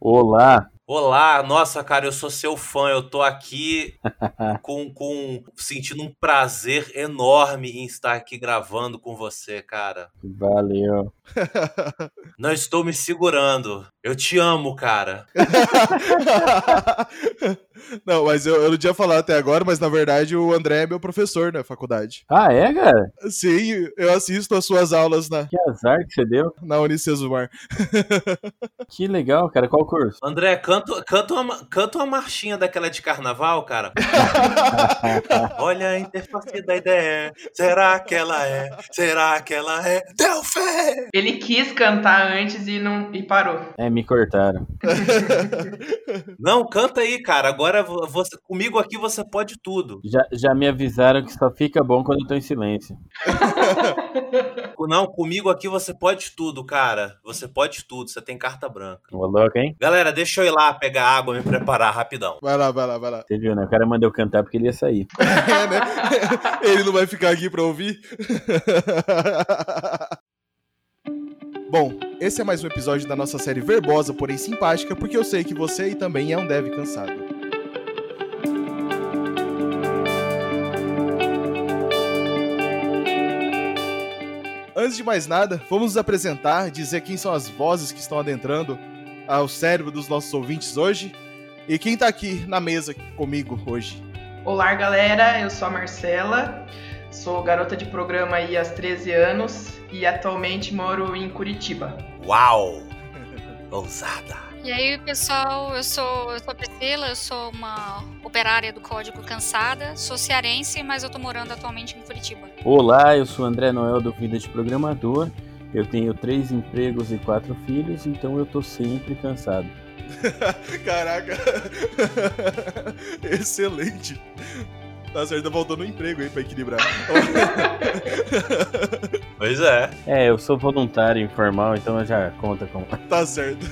Olá, Olá, nossa, cara, eu sou seu fã. Eu tô aqui com, com sentindo um prazer enorme em estar aqui gravando com você, cara. valeu. Não estou me segurando. Eu te amo, cara. Não, mas eu, eu não tinha falado até agora, mas na verdade o André é meu professor na faculdade. Ah, é, cara? Sim, eu assisto as suas aulas na, Que azar que você deu. na Unicesumar. Que legal, cara. Qual curso? André, canta, canta, uma, canta uma marchinha daquela de carnaval, cara. Olha a interface da ideia. Será que ela é? Será que ela é? Deu fé! Ele quis cantar antes e não e parou. É, me cortaram. Não, canta aí, cara. Agora vo- você, comigo aqui você pode tudo. Já, já me avisaram que só fica bom quando eu tô em silêncio. Não, comigo aqui você pode tudo, cara. Você pode tudo. Você tem carta branca. Ô, louco, hein? Galera, deixa eu ir lá pegar água e me preparar rapidão. Vai lá, vai lá, vai lá. Você viu, né? O cara mandou cantar porque ele ia sair. É, né? Ele não vai ficar aqui pra ouvir? Bom, esse é mais um episódio da nossa série verbosa, porém simpática, porque eu sei que você aí também é um dev cansado. Antes de mais vamos vamos nos apresentar, dizer quem são as vozes que estão adentrando ao cérebro dos nossos ouvintes hoje e quem tá aqui na mesa comigo hoje. Olá, galera. Eu sou a Marcela. Sou garota de programa aí há 13 anos e atualmente moro em Curitiba. Uau! Ousada. E aí, pessoal, eu sou, eu sou a Priscila, eu sou uma operária do código cansada, sou cearense, mas eu tô morando atualmente em Curitiba. Olá, eu sou o André Noel do Vida de Programador. Eu tenho três empregos e quatro filhos, então eu tô sempre cansado. Caraca. Excelente. Tá certo, tá faltando um emprego aí pra equilibrar. Pois é. É, eu sou voluntário informal, então já conta com. tá certo.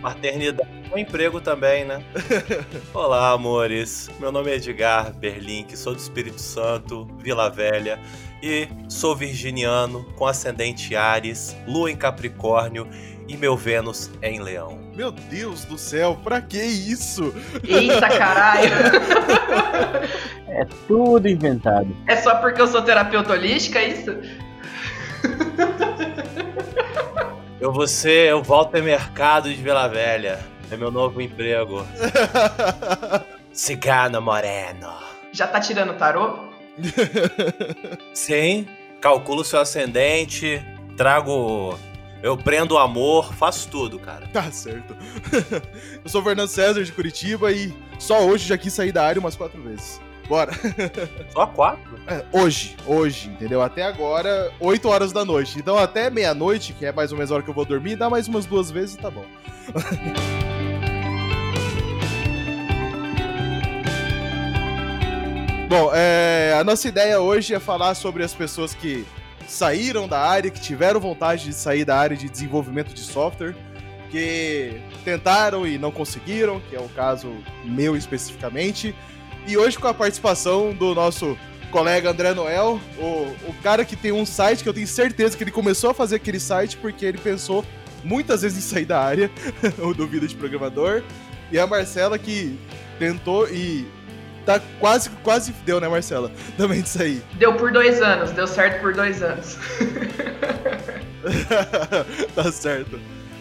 Maternidade um emprego também, né? Olá, amores. Meu nome é Edgar Berlink, sou do Espírito Santo, Vila Velha. E sou virginiano, com ascendente Ares, lua em Capricórnio e meu Vênus é em Leão. Meu Deus do céu, pra que isso? Eita, caralho! É tudo inventado. é só porque eu sou terapeuta holística, é isso? Eu vou ser, eu volto ao mercado de Vila Velha. É meu novo emprego. Cigano Moreno. Já tá tirando tarô? Sim, calculo seu ascendente, trago. Eu prendo o amor, faço tudo, cara. tá certo. Eu sou o Fernando César de Curitiba e só hoje já quis sair da área umas quatro vezes. Bora. Só quatro? É, hoje, hoje, entendeu? Até agora, 8 horas da noite. Então até meia-noite, que é mais ou menos a hora que eu vou dormir, dá mais umas duas vezes e tá bom. Bom, é, a nossa ideia hoje é falar sobre as pessoas que saíram da área, que tiveram vontade de sair da área de desenvolvimento de software, que tentaram e não conseguiram, que é o caso meu especificamente. E hoje com a participação do nosso colega André Noel, o, o cara que tem um site que eu tenho certeza que ele começou a fazer aquele site porque ele pensou muitas vezes em sair da área, o do Vida de Programador. E a Marcela que tentou e tá quase, quase deu, né, Marcela? Também de sair. Deu por dois anos, deu certo por dois anos. tá certo.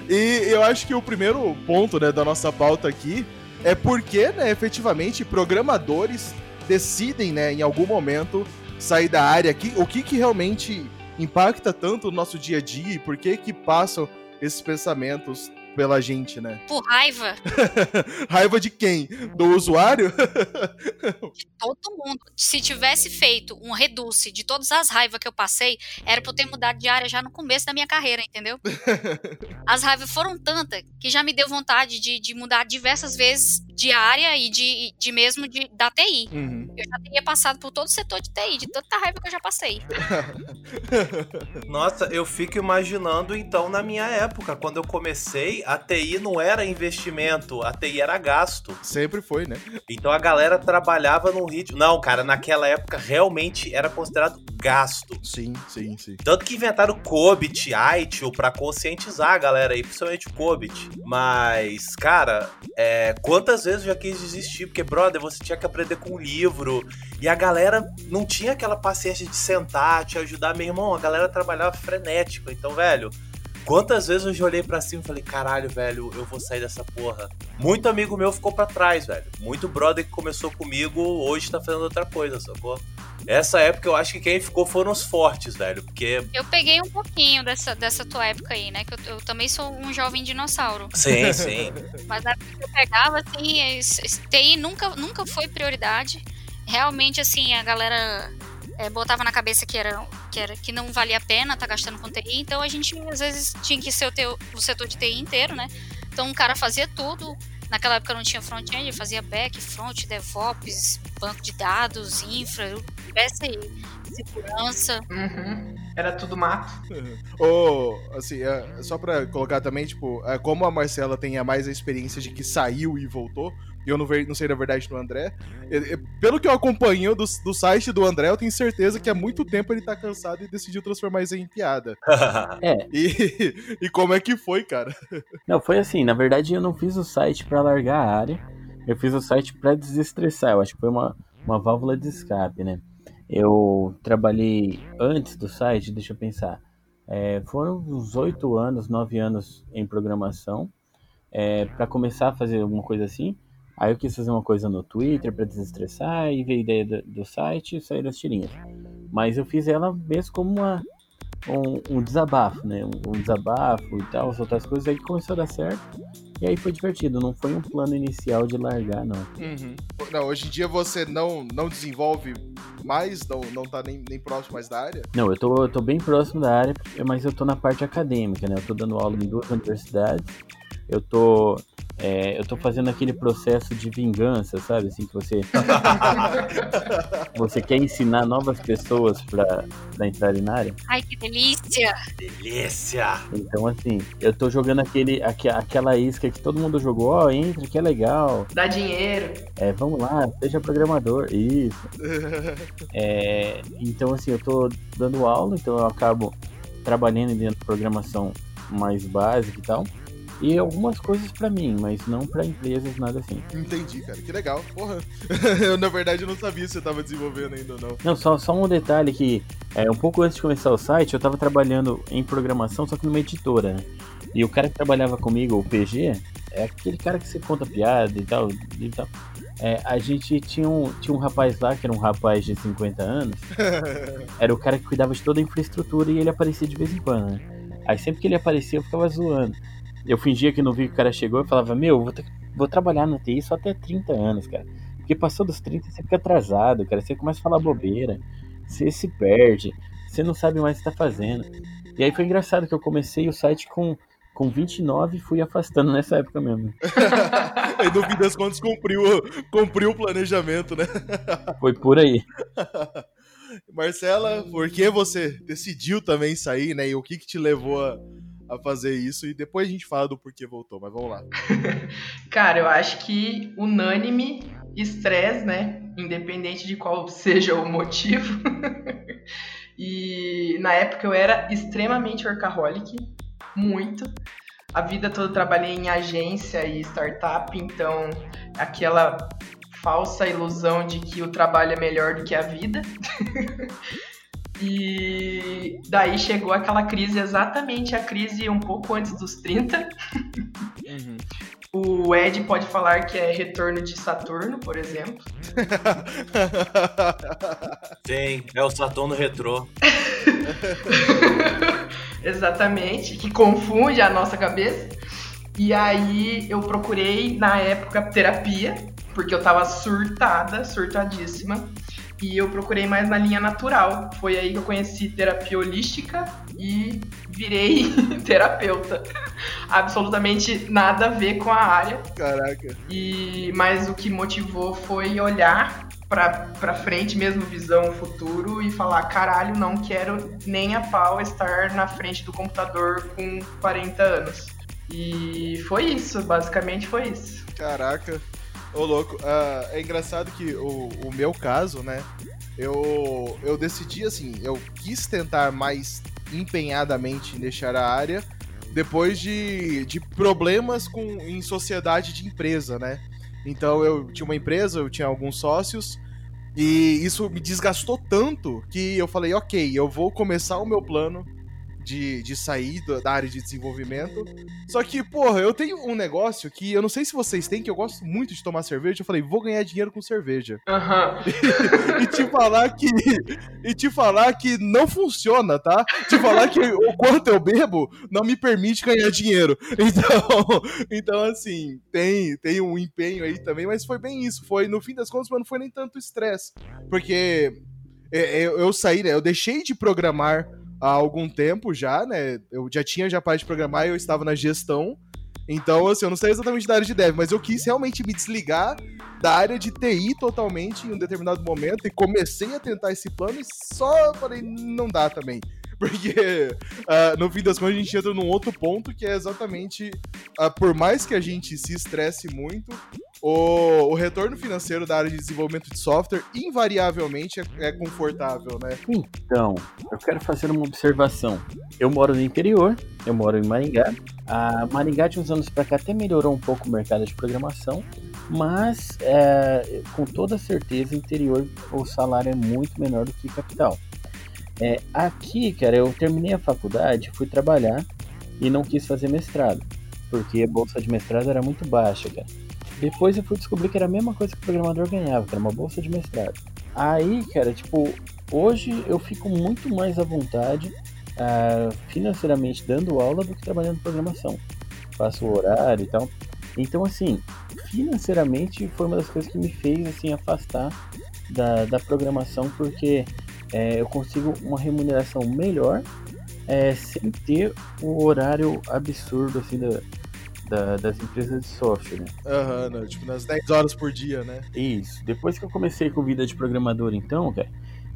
E eu acho que o primeiro ponto, né, da nossa pauta aqui é porque, né, efetivamente, programadores decidem, né, em algum momento sair da área aqui. O que que realmente impacta tanto o nosso dia a dia e por que que passam esses pensamentos pela gente, né? Por raiva, Raiva de quem? Do usuário? todo mundo. Se tivesse feito um reduce de todas as raivas que eu passei, era pra eu ter mudado de área já no começo da minha carreira, entendeu? As raivas foram tantas que já me deu vontade de, de mudar diversas vezes de área e de, de mesmo de, da TI. Uhum. Eu já teria passado por todo o setor de TI, de tanta raiva que eu já passei. Nossa, eu fico imaginando então na minha época, quando eu comecei, a TI não era investimento, a TI era gasto. Sempre foi, né? Então a galera trabalhava num ritmo. Não, cara, naquela época realmente era considerado gasto. Sim, sim, sim. Tanto que inventaram o Cobit, ITIL pra conscientizar a galera aí, principalmente o Cobit. Mas, cara, é, quantas vezes eu já quis desistir? Porque, brother, você tinha que aprender com um livro. E a galera não tinha aquela paciência de sentar, te ajudar. Meu irmão, a galera trabalhava frenético. Então, velho, Quantas vezes eu já olhei pra cima e falei, caralho, velho, eu vou sair dessa porra. Muito amigo meu ficou para trás, velho. Muito brother que começou comigo hoje tá fazendo outra coisa, sacou? Essa época eu acho que quem ficou foram os fortes, velho, porque... Eu peguei um pouquinho dessa, dessa tua época aí, né, que eu, eu também sou um jovem dinossauro. Sim, sim. Mas na época que eu pegava, assim, TI nunca, nunca foi prioridade. Realmente, assim, a galera é, botava na cabeça que era, que era que não valia a pena estar tá gastando com TI, então a gente às vezes tinha que ser o, teu, o setor de TI inteiro, né? Então um cara fazia tudo. Naquela época não tinha front-end, fazia back, front, DevOps, banco de dados, infra, PSI, segurança. Uhum. Era tudo mato. Ou, oh, assim, é, só pra colocar também, tipo, é, como a Marcela tem a mais a experiência de que saiu e voltou, e eu não, ve, não sei da verdade do André. Ele, pelo que eu acompanho do, do site do André, eu tenho certeza que há muito tempo ele tá cansado e decidiu transformar isso em piada. é. E, e como é que foi, cara? Não, foi assim, na verdade eu não fiz o site para largar a área, eu fiz o site para desestressar, eu acho que foi uma, uma válvula de escape, né? Eu trabalhei antes do site, deixa eu pensar, é, foram uns oito anos, nove anos em programação, é, para começar a fazer alguma coisa assim. Aí eu quis fazer uma coisa no Twitter para desestressar e ver a ideia do, do site e sair das tirinhas. Mas eu fiz ela mesmo como uma, um, um desabafo, né? Um, um, desabafo e tal, outras coisas. Aí começou a dar certo. E aí foi divertido. Não foi um plano inicial de largar, não. Uhum. Não, hoje em dia você não, não desenvolve mais, não, não tá nem, nem próximo mais da área? Não, eu tô, eu tô bem próximo da área, mas eu tô na parte acadêmica, né? Eu tô dando aula em duas universidades. Eu tô é, eu tô fazendo aquele processo de vingança, sabe? Assim, que você. você quer ensinar novas pessoas pra, pra entrarem na área. Ai, que delícia! Delícia! Então, assim, eu tô jogando aquele, aqu aquela isca que todo mundo jogou, ó, oh, entra, que é legal. Dá dinheiro. É, vamos lá, seja programador. Isso. é, então, assim, eu tô dando aula, então eu acabo trabalhando dentro de programação mais básica e tal e algumas coisas para mim, mas não para empresas, nada assim. Entendi, cara. Que legal. Porra. eu, na verdade, não sabia se você tava desenvolvendo ainda ou não. Não, só, só um detalhe que, é, um pouco antes de começar o site, eu tava trabalhando em programação, só que numa editora, né? E o cara que trabalhava comigo, o PG, é aquele cara que você conta piada e tal, e tal. É, a gente tinha um, tinha um rapaz lá, que era um rapaz de 50 anos. era o cara que cuidava de toda a infraestrutura e ele aparecia de vez em quando, né? Aí sempre que ele aparecia, eu ficava zoando. Eu fingia que não vi que o cara chegou e falava, meu, vou, vou trabalhar no TI só até 30 anos, cara. Porque passou dos 30 você fica atrasado, cara. Você começa a falar bobeira, você se perde, você não sabe mais o que tá fazendo. E aí foi engraçado que eu comecei o site com, com 29 e fui afastando nessa época mesmo. e no fim das contas cumpriu, cumpriu o planejamento, né? Foi por aí. Marcela, por que você decidiu também sair, né? E o que, que te levou a, a fazer isso e depois a gente fala do porquê voltou, mas vamos lá. Cara, eu acho que unânime estresse, né? Independente de qual seja o motivo. e na época eu era extremamente workaholic, muito. A vida toda trabalhei em agência e startup, então aquela falsa ilusão de que o trabalho é melhor do que a vida. E daí chegou aquela crise, exatamente a crise um pouco antes dos 30. Uhum. O Ed pode falar que é retorno de Saturno, por exemplo. Sim, é o Saturno retrô. Exatamente, que confunde a nossa cabeça. E aí eu procurei na época terapia, porque eu tava surtada, surtadíssima e eu procurei mais na linha natural. Foi aí que eu conheci terapia holística e virei terapeuta. Absolutamente nada a ver com a área. Caraca. E mas o que motivou foi olhar pra, pra frente mesmo, visão futuro e falar, caralho, não quero nem a pau estar na frente do computador com 40 anos. E foi isso, basicamente foi isso. Caraca. Ô, louco, uh, é engraçado que o, o meu caso, né? eu, eu decidi assim, eu quis tentar mais empenhadamente em deixar a área depois de, de problemas com, em sociedade de empresa, né? Então eu tinha uma empresa, eu tinha alguns sócios, e isso me desgastou tanto que eu falei, ok, eu vou começar o meu plano de, de sair da área de desenvolvimento. Só que, porra, eu tenho um negócio que eu não sei se vocês têm, que eu gosto muito de tomar cerveja. Eu falei, vou ganhar dinheiro com cerveja. Uhum. e, te falar que. E te falar que não funciona, tá? Te falar que o quanto eu bebo não me permite ganhar dinheiro. Então, então assim, tem, tem um empenho aí também, mas foi bem isso. Foi, no fim das contas, mas não foi nem tanto estresse. Porque é, eu, eu saí, né? Eu deixei de programar há algum tempo já, né? Eu já tinha já parte de programar e eu estava na gestão. Então, assim, eu não sei exatamente da área de dev, mas eu quis realmente me desligar da área de TI totalmente em um determinado momento e comecei a tentar esse plano e só falei, não dá também. Porque, uh, no fim das contas, a gente entra num outro ponto que é exatamente, uh, por mais que a gente se estresse muito, o, o, retorno financeiro da área de desenvolvimento de software invariavelmente é, é, confortável, né? Então, eu quero fazer uma observação. Eu moro no interior, eu moro em Maringá. A Maringá de uns anos para cá até melhorou um pouco o mercado de programação, mas é, com toda certeza interior o salário é muito menor do que capital. É, aqui, cara, eu terminei a faculdade, fui trabalhar e não quis fazer mestrado, porque a bolsa de mestrado era muito baixa, cara. Depois eu fui descobrir que era a mesma coisa que o programador ganhava, que era uma bolsa de mestrado. Aí, cara, tipo, hoje eu fico muito mais à vontade uh, financeiramente dando aula do que trabalhando em programação. Faço o horário e tal. Então, assim, financeiramente foi uma das coisas que me fez assim afastar da, da programação, porque é, eu consigo uma remuneração melhor é, sem ter o horário absurdo assim da, da, das empresas de software. Né? Aham, uhum, tipo nas 10 horas por dia, né? Isso. Depois que eu comecei com vida de programador, então, cara,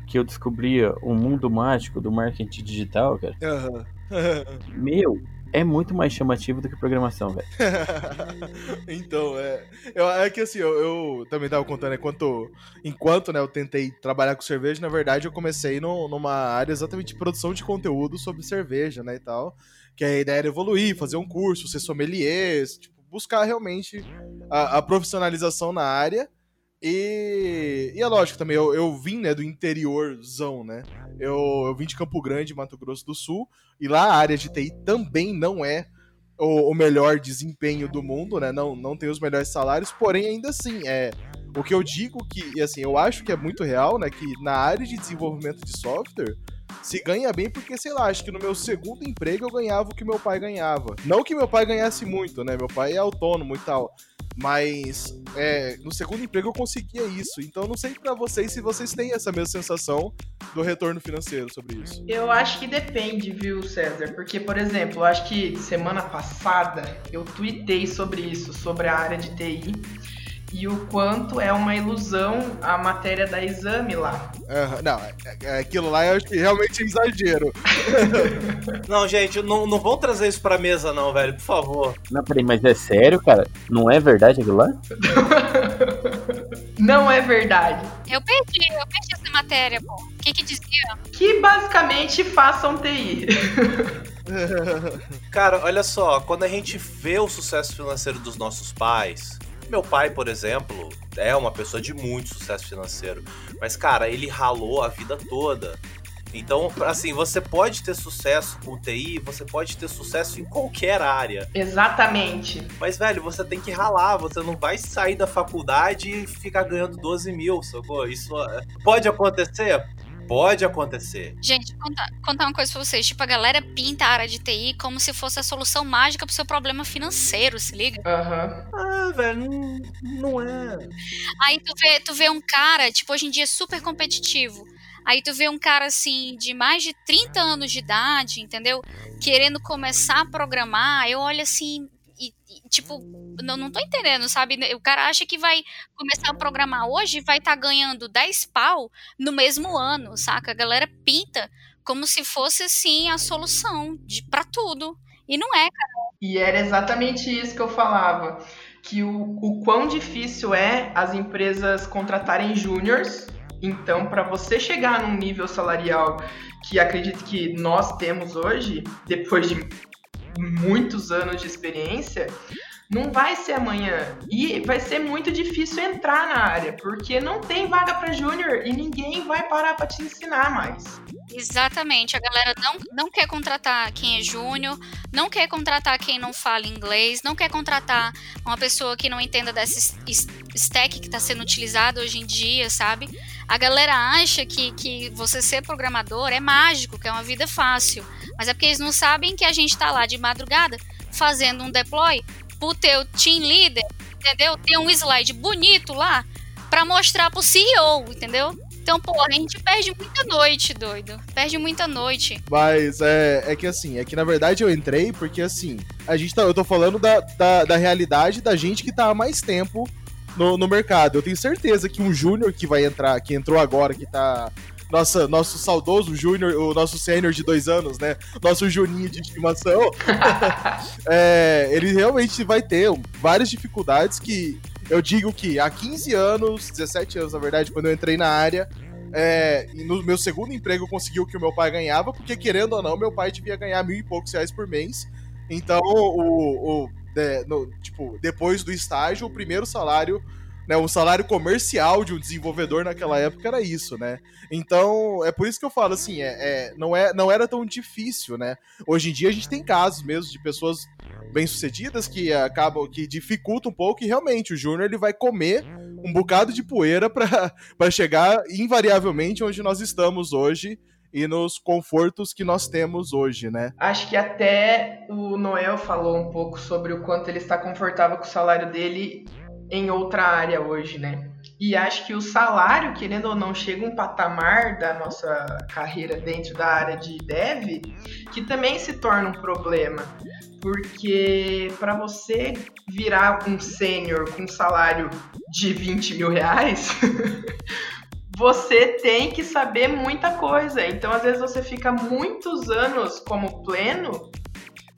que eu descobria o mundo mágico do marketing digital, cara. Uhum. meu, é muito mais chamativo do que programação, velho. então, é. Eu, é que assim, eu, eu também tava contando, enquanto, enquanto né, eu tentei trabalhar com cerveja, na verdade eu comecei no, numa área exatamente de produção de conteúdo sobre cerveja, né, e tal. Que a ideia era evoluir, fazer um curso, ser sommelier, tipo, buscar realmente a, a profissionalização na área. E, e é lógico também, eu, eu vim né, do interiorzão, né? Eu, eu vim de Campo Grande, Mato Grosso do Sul, e lá a área de TI também não é o, o, melhor desempenho do mundo, né? Não, não tem os melhores salários, porém, ainda assim, é. O que eu digo que, assim, eu acho que é muito real, né? Que na área de desenvolvimento de software, se ganha bem porque, sei lá, acho que no meu segundo emprego eu ganhava o que meu pai ganhava. Não que meu pai ganhasse muito, né? Meu pai é autônomo e tal. Mas é, no segundo emprego eu conseguia isso. Então não sei para vocês se vocês têm essa mesma sensação do retorno financeiro sobre isso. Eu acho que depende, viu, César? Porque, por exemplo, eu acho que semana passada eu tuitei sobre isso, sobre a área de TI e o quanto é uma ilusão a matéria da exame lá. Uhum, não, é, é, aquilo lá eu acho que realmente é exagero. não, gente, não, não vão trazer isso pra mesa, não, velho, por favor. Não, peraí, mas é sério, cara? Não é verdade aquilo lá? não é verdade. Eu perdi, eu perdi essa matéria, pô. O que que dizia? Que basicamente façam TI. Cara, olha só, quando a gente vê o sucesso financeiro dos nossos pais, meu pai, por exemplo, é uma pessoa de muito sucesso financeiro. Mas, cara, ele ralou a vida toda. Então, assim, você pode ter sucesso com TI, você pode ter sucesso em qualquer área. Exatamente. Mas, velho, você tem que ralar, você não vai sair da faculdade e ficar ganhando 12 mil, sacou? Isso é, pode acontecer? Pode acontecer. Gente, contar, contar uma coisa pra vocês. Tipo, a galera pinta a área de TI como se fosse a solução mágica pro seu problema financeiro, se liga? Aham. Uhum. Ah, velho, não, não é. Aí tu vê, tu vê um cara, tipo, hoje em dia super competitivo. Aí tu vê um cara assim, de mais de 30 anos de idade, entendeu? Querendo começar a programar. Eu olho assim, tipo, não, não tô entendendo, sabe? O cara acha que vai começar a programar hoje vai estar tá ganhando 10 pau no mesmo ano, saca? A galera pinta como se fosse, assim, a solução pra tudo. E não é, cara. E era exatamente isso que eu falava. Que o, o quão difícil é as empresas contratarem júniors Então, para você chegar num nível salarial que acredito que nós temos hoje, depois de muitos anos de experiência, não vai ser amanhã. E vai ser muito difícil entrar na área, porque não tem vaga para júnior e ninguém vai parar para te ensinar mais. Exatamente, a galera não, não quer contratar quem é júnior, não quer contratar quem não fala inglês, não quer contratar uma pessoa que não entenda dessa stack que está sendo utilizado hoje em dia, sabe? A galera acha que, que você ser programador é mágico, que é uma vida fácil, mas é porque eles não sabem que a gente está lá de madrugada fazendo um deploy pro teu team leader, entendeu? Ter um slide bonito lá para mostrar pro CEO, entendeu? Então, pô, a gente perde muita noite, doido. Perde muita noite. Mas é, é que assim, é que na verdade eu entrei porque assim, a gente tá, eu tô falando da, da, da realidade da gente que tá há mais tempo no, no mercado. Eu tenho certeza que um júnior que vai entrar, que entrou agora, que tá nossa, nosso saudoso Júnior, o nosso sênior de dois anos, né? Nosso Juninho de estimação. é, ele realmente vai ter várias dificuldades que eu digo que há 15 anos, 17 anos na verdade, quando eu entrei na área, é, no meu segundo emprego eu consegui o que o meu pai ganhava, porque querendo ou não, meu pai devia ganhar mil e poucos reais por mês. Então, o, o de, no, tipo, depois do estágio, o primeiro salário né, o salário comercial de um desenvolvedor naquela época era isso, né? Então, é por isso que eu falo assim, é, é, não, é, não era tão difícil, né? Hoje em dia a gente tem casos mesmo de pessoas bem-sucedidas que acabam, que dificultam um pouco e realmente o Júnior ele vai comer um bocado de poeira para chegar invariavelmente onde nós estamos hoje e nos confortos que nós temos hoje, né? Acho que até o Noel falou um pouco sobre o quanto ele está confortável com o salário dele em outra área hoje, né? E acho que o salário, querendo ou não, chega um patamar da nossa carreira dentro da área de dev que também se torna um problema. Porque para você virar um sênior com salário de 20 mil reais, você tem que saber muita coisa. Então, às vezes, você fica muitos anos como pleno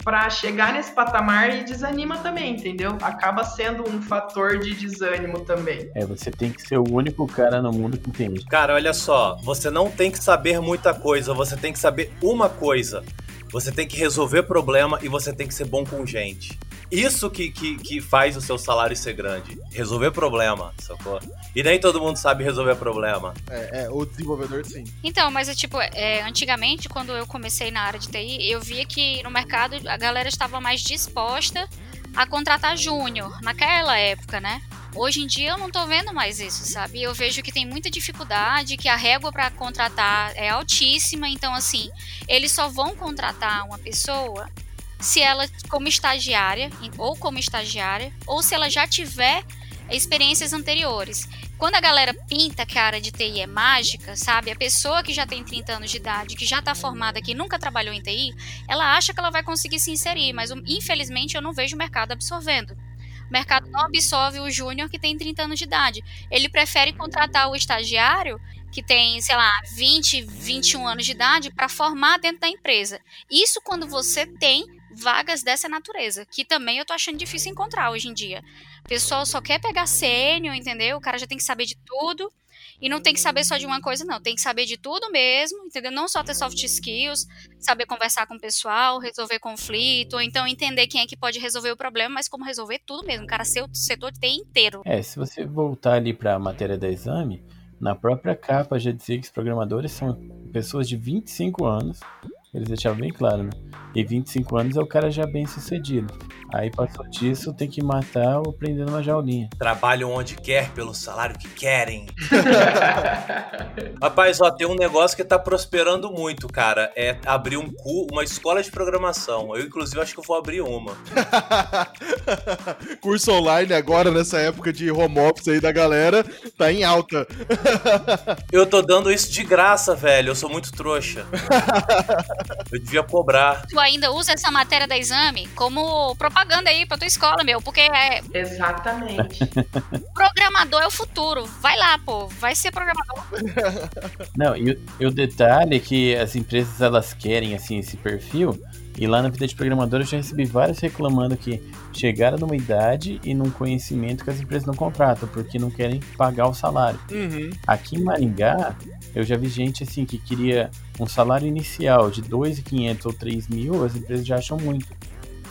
para chegar nesse patamar e desanima também, entendeu? Acaba sendo um fator de desânimo também. É, você tem que ser o único cara no mundo que entende. Cara, olha só, você não tem que saber muita coisa, você tem que saber uma coisa. Você tem que resolver problema e você tem que ser bom com gente. Isso que, que, que faz o seu salário ser grande. Resolver problema, sacou? E nem todo mundo sabe resolver problema. É, é o desenvolvedor sim. Então, mas é tipo, é, antigamente, quando eu comecei na área de TI, eu via que no mercado a galera estava mais disposta a contratar júnior, naquela época, né? Hoje em dia eu não tô vendo mais isso, sabe? Eu vejo que tem muita dificuldade, que a régua para contratar é altíssima, então assim, eles só vão contratar uma pessoa se ela como estagiária ou como estagiária ou se ela já tiver experiências anteriores. Quando a galera pinta que a área de TI é mágica, sabe? A pessoa que já tem 30 anos de idade, que já está formada, que nunca trabalhou em TI, ela acha que ela vai conseguir se inserir, mas infelizmente eu não vejo o mercado absorvendo. O mercado não absorve o júnior que tem 30 anos de idade. Ele prefere contratar o estagiário que tem, sei lá, 20, 21 anos de idade para formar dentro da empresa. Isso quando você tem vagas dessa natureza, que também eu tô achando difícil encontrar hoje em dia. O pessoal só quer pegar sênior, entendeu? O cara já tem que saber de tudo. E não tem que saber só de uma coisa, não. Tem que saber de tudo mesmo, entendeu? Não só ter soft skills, saber conversar com o pessoal, resolver conflito, ou então entender quem é que pode resolver o problema, mas como resolver tudo mesmo. Cara ser o setor TI inteiro. É, se você voltar ali para a matéria da exame, na própria capa já dizia que os programadores são pessoas de 25 anos eles deixavam bem claro, né? E 25 anos é o cara já bem sucedido. Aí passou disso, tem que matar ou prender numa jaulinha. Trabalham onde quer, pelo salário que querem. Rapaz, ó, tem um negócio que tá prosperando muito, cara. É abrir um cu, uma escola de programação. Eu, inclusive, acho que eu vou abrir uma. Curso online agora, nessa época de home office aí da galera, tá em alta. eu tô dando isso de graça, velho. Eu sou muito trouxa. Eu devia cobrar. Tu ainda usa essa matéria da exame como propaganda aí pra tua escola, meu, porque é. Exatamente. Programador é o futuro. Vai lá, pô. Vai ser programador. Não, e, e o detalhe é que as empresas elas querem, assim, esse perfil E lá na vida de programador eu já recebi vários reclamando que chegaram numa idade e num conhecimento que as empresas não contratam, porque não querem pagar o salário. Uhum. Aqui em Maringá, eu já vi gente assim que queria um salário inicial de 2.500 ou 3 mil, as empresas já acham muito.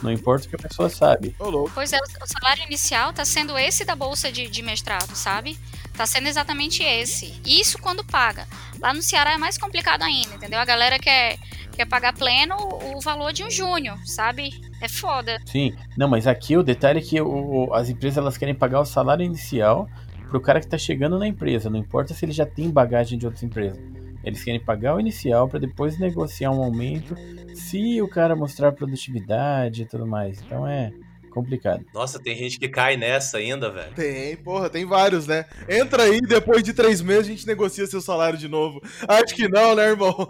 Não importa o que a pessoa sabe. Pois é, o salário inicial tá sendo esse da bolsa de, de mestrado, sabe? Tá sendo exatamente esse. Isso quando paga. Lá no Ceará é mais complicado ainda, entendeu? A galera quer, quer pagar pleno o valor de um júnior, sabe? É foda. Sim, não, mas aqui o detalhe é que o- as empresas elas querem pagar o salário inicial pro cara que tá chegando na empresa, não importa se ele já tem bagagem de outras empresas. Eles querem pagar o inicial para depois negociar um aumento se o cara mostrar produtividade e tudo mais. Então é complicado. Nossa, tem gente que cai nessa ainda, velho. Tem, porra, tem vários, né? Entra aí, depois de três meses a gente negocia seu salário de novo. Acho que não, né, irmão?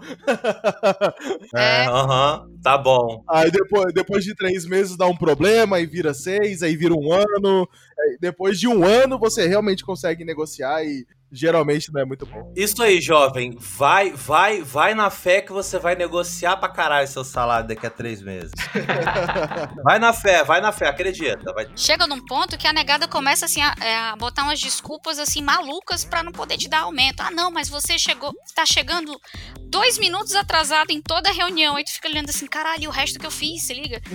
É. Aham, tá bom. Aí depois, depois de três meses dá um problema, aí vira seis, aí vira um ano. Aí depois de um ano você realmente consegue negociar e geralmente não é muito bom. Isso aí, jovem. Vai, vai, vai na fé que você vai negociar pra caralho seu salário daqui a três meses. vai na fé, vai na fé, acredita. Vai... Chega num ponto que a negada começa assim a, é, a botar umas desculpas assim malucas pra não poder te dar aumento. Ah, não, mas você chegou, tá chegando dois minutos atrasado em toda a reunião. Aí tu fica olhando assim, caralho, e o resto que eu fiz, se liga?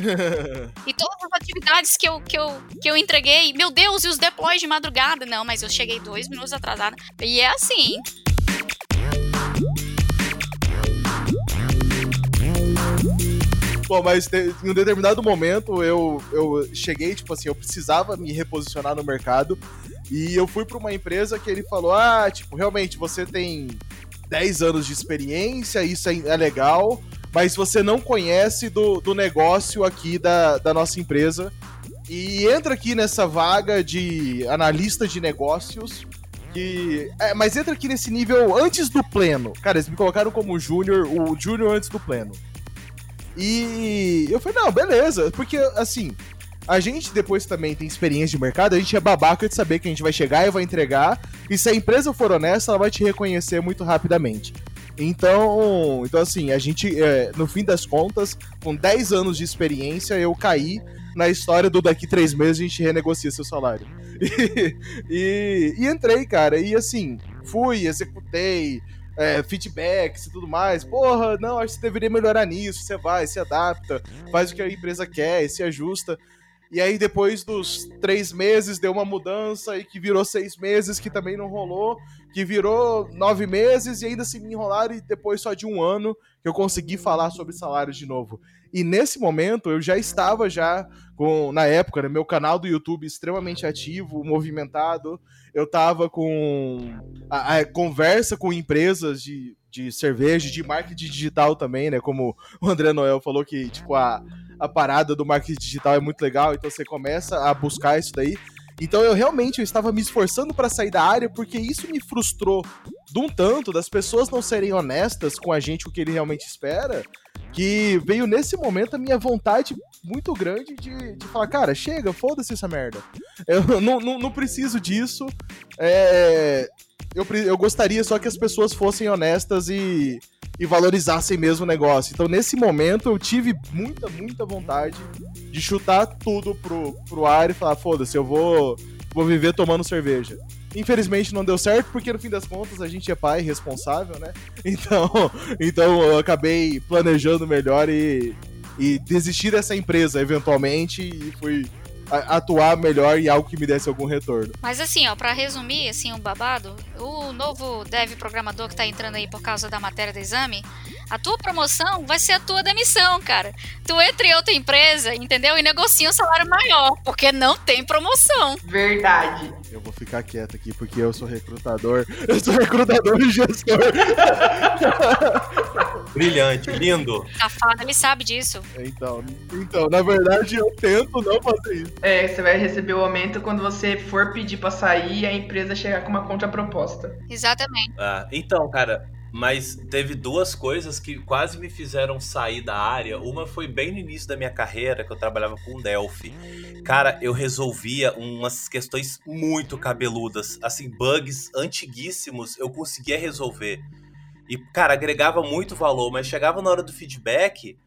E todas as atividades que eu, que eu, que eu entreguei, meu Deus, e os deploys de madrugada? Não, mas eu cheguei dois minutos atrasada. E é assim. Bom, mas em um determinado momento eu, eu cheguei, tipo assim, eu precisava me reposicionar no mercado e eu fui pra uma empresa que ele falou: ah, tipo, realmente você tem 10 anos de experiência, isso é, é legal, mas você não conhece do, do negócio aqui da, da nossa empresa. E entra aqui nessa vaga de analista de negócios. Que, é, mas entra aqui nesse nível antes do pleno. Cara, eles me colocaram como júnior, o júnior antes do pleno. E eu falei, não, beleza. Porque, assim, a gente depois também tem experiência de mercado, a gente é babaca de saber que a gente vai chegar e vai entregar. E se a empresa for honesta, ela vai te reconhecer muito rapidamente. Então, então assim, a gente, é, no fim das contas, com 10 anos de experiência, eu caí na história do daqui três meses a gente renegocia seu salário. E, e, e entrei, cara. E assim, fui, executei, é, feedbacks e tudo mais. Porra, não, acho que você deveria melhorar nisso. Você vai, se adapta, faz o que a empresa quer, se ajusta. E aí, depois dos três meses, deu uma mudança e que virou seis meses, que também não rolou, que virou nove meses e ainda se me enrolaram e depois só de um ano que eu consegui falar sobre salários de novo. E nesse momento eu já estava já com, na época, né, meu canal do YouTube extremamente ativo, movimentado. Eu tava com a, a conversa com empresas de, de cerveja, de marketing digital também, né? Como o André Noel falou que, tipo, a, a parada do marketing digital é muito legal, então você começa a buscar isso daí. Então eu realmente eu estava me esforçando para sair da área porque isso me frustrou de um tanto das pessoas não serem honestas com a gente o que ele realmente espera, que veio nesse momento a minha vontade muito grande de, de falar, cara, chega, foda-se essa merda. Eu não, não, não preciso disso. É, eu, eu gostaria só que as pessoas fossem honestas e, e valorizassem mesmo o negócio. Então, nesse momento, eu tive muita, muita vontade de chutar tudo pro, pro ar e falar: foda-se, eu vou, vou viver tomando cerveja. Infelizmente não deu certo, porque no fim das contas a gente é pai responsável, né? Então, então eu acabei planejando melhor e, e desistir dessa empresa eventualmente e fui atuar melhor em algo que me desse algum retorno. Mas assim, ó, pra resumir, assim, o babado, o novo dev programador que tá entrando aí por causa da matéria do exame, a tua promoção vai ser a tua demissão, cara. Tu entra em outra empresa, entendeu? E negocia um salário maior, porque não tem promoção. Verdade. Eu vou ficar quieto aqui porque eu sou recrutador. Eu sou recrutador e gestor. Brilhante, lindo. Safado, ele sabe disso. Então, então, na verdade, eu tento não fazer isso. É, você vai receber o aumento quando você for pedir pra sair e a empresa chegar com uma contraproposta. Exatamente. Ah, então, cara, mas teve duas coisas que quase me fizeram sair da área. Uma foi bem no início da minha carreira, que eu trabalhava com Delphi. Cara, eu resolvia umas questões muito cabeludas, assim, bugs antiguíssimos, eu conseguia resolver. E, cara, agregava muito valor, mas chegava na hora do feedback,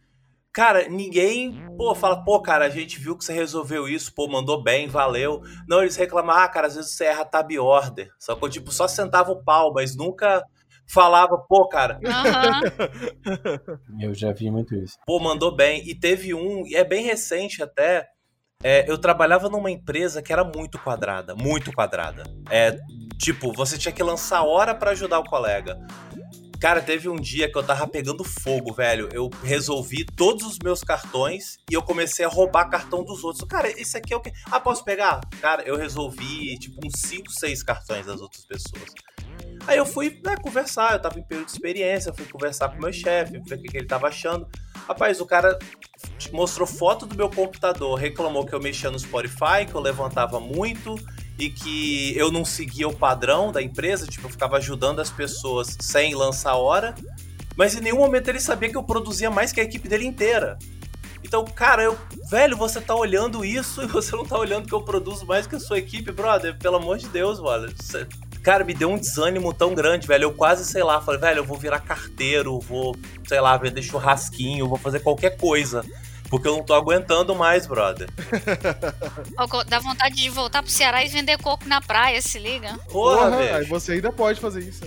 Cara, ninguém, pô, fala, pô, cara, a gente viu que você resolveu isso, pô, mandou bem, valeu. Não, eles reclamam, ah, cara, às vezes você erra tab order. Só que, tipo, só sentava o pau, mas nunca falava, pô, cara. Uhum. Eu já vi muito isso. Pô, mandou bem. E teve um, e é bem recente até. É, eu trabalhava numa empresa que era muito quadrada, muito quadrada. É, tipo, você tinha que lançar hora para ajudar o colega. Cara, teve um dia que eu tava pegando fogo, velho. Eu resolvi todos os meus cartões e eu comecei a roubar cartão dos outros. Cara, isso aqui é o quê? Ah, posso pegar? Cara, eu resolvi, tipo, uns 5, 6 cartões das outras pessoas. Aí eu fui né, conversar, eu tava em período de experiência, fui conversar com o meu chefe, ver o que, que ele tava achando. Rapaz, o cara mostrou foto do meu computador, reclamou que eu mexia no Spotify, que eu levantava muito e que eu não seguia o padrão da empresa, tipo, eu ficava ajudando as pessoas sem lançar hora. Mas em nenhum momento ele sabia que eu produzia mais que a equipe dele inteira. Então, cara, eu, velho, você tá olhando isso e você não tá olhando que eu produzo mais que a sua equipe, brother. Pelo amor de Deus, mano. Cara, me deu um desânimo tão grande, velho. Eu quase, sei lá, falei, velho, eu vou virar carteiro, vou, sei lá, vender churrasquinho, vou fazer qualquer coisa. Porque eu não tô aguentando mais, brother. Dá vontade de voltar pro Ceará e vender coco na praia, se liga. Porra, Porra, velho. aí você ainda pode fazer isso.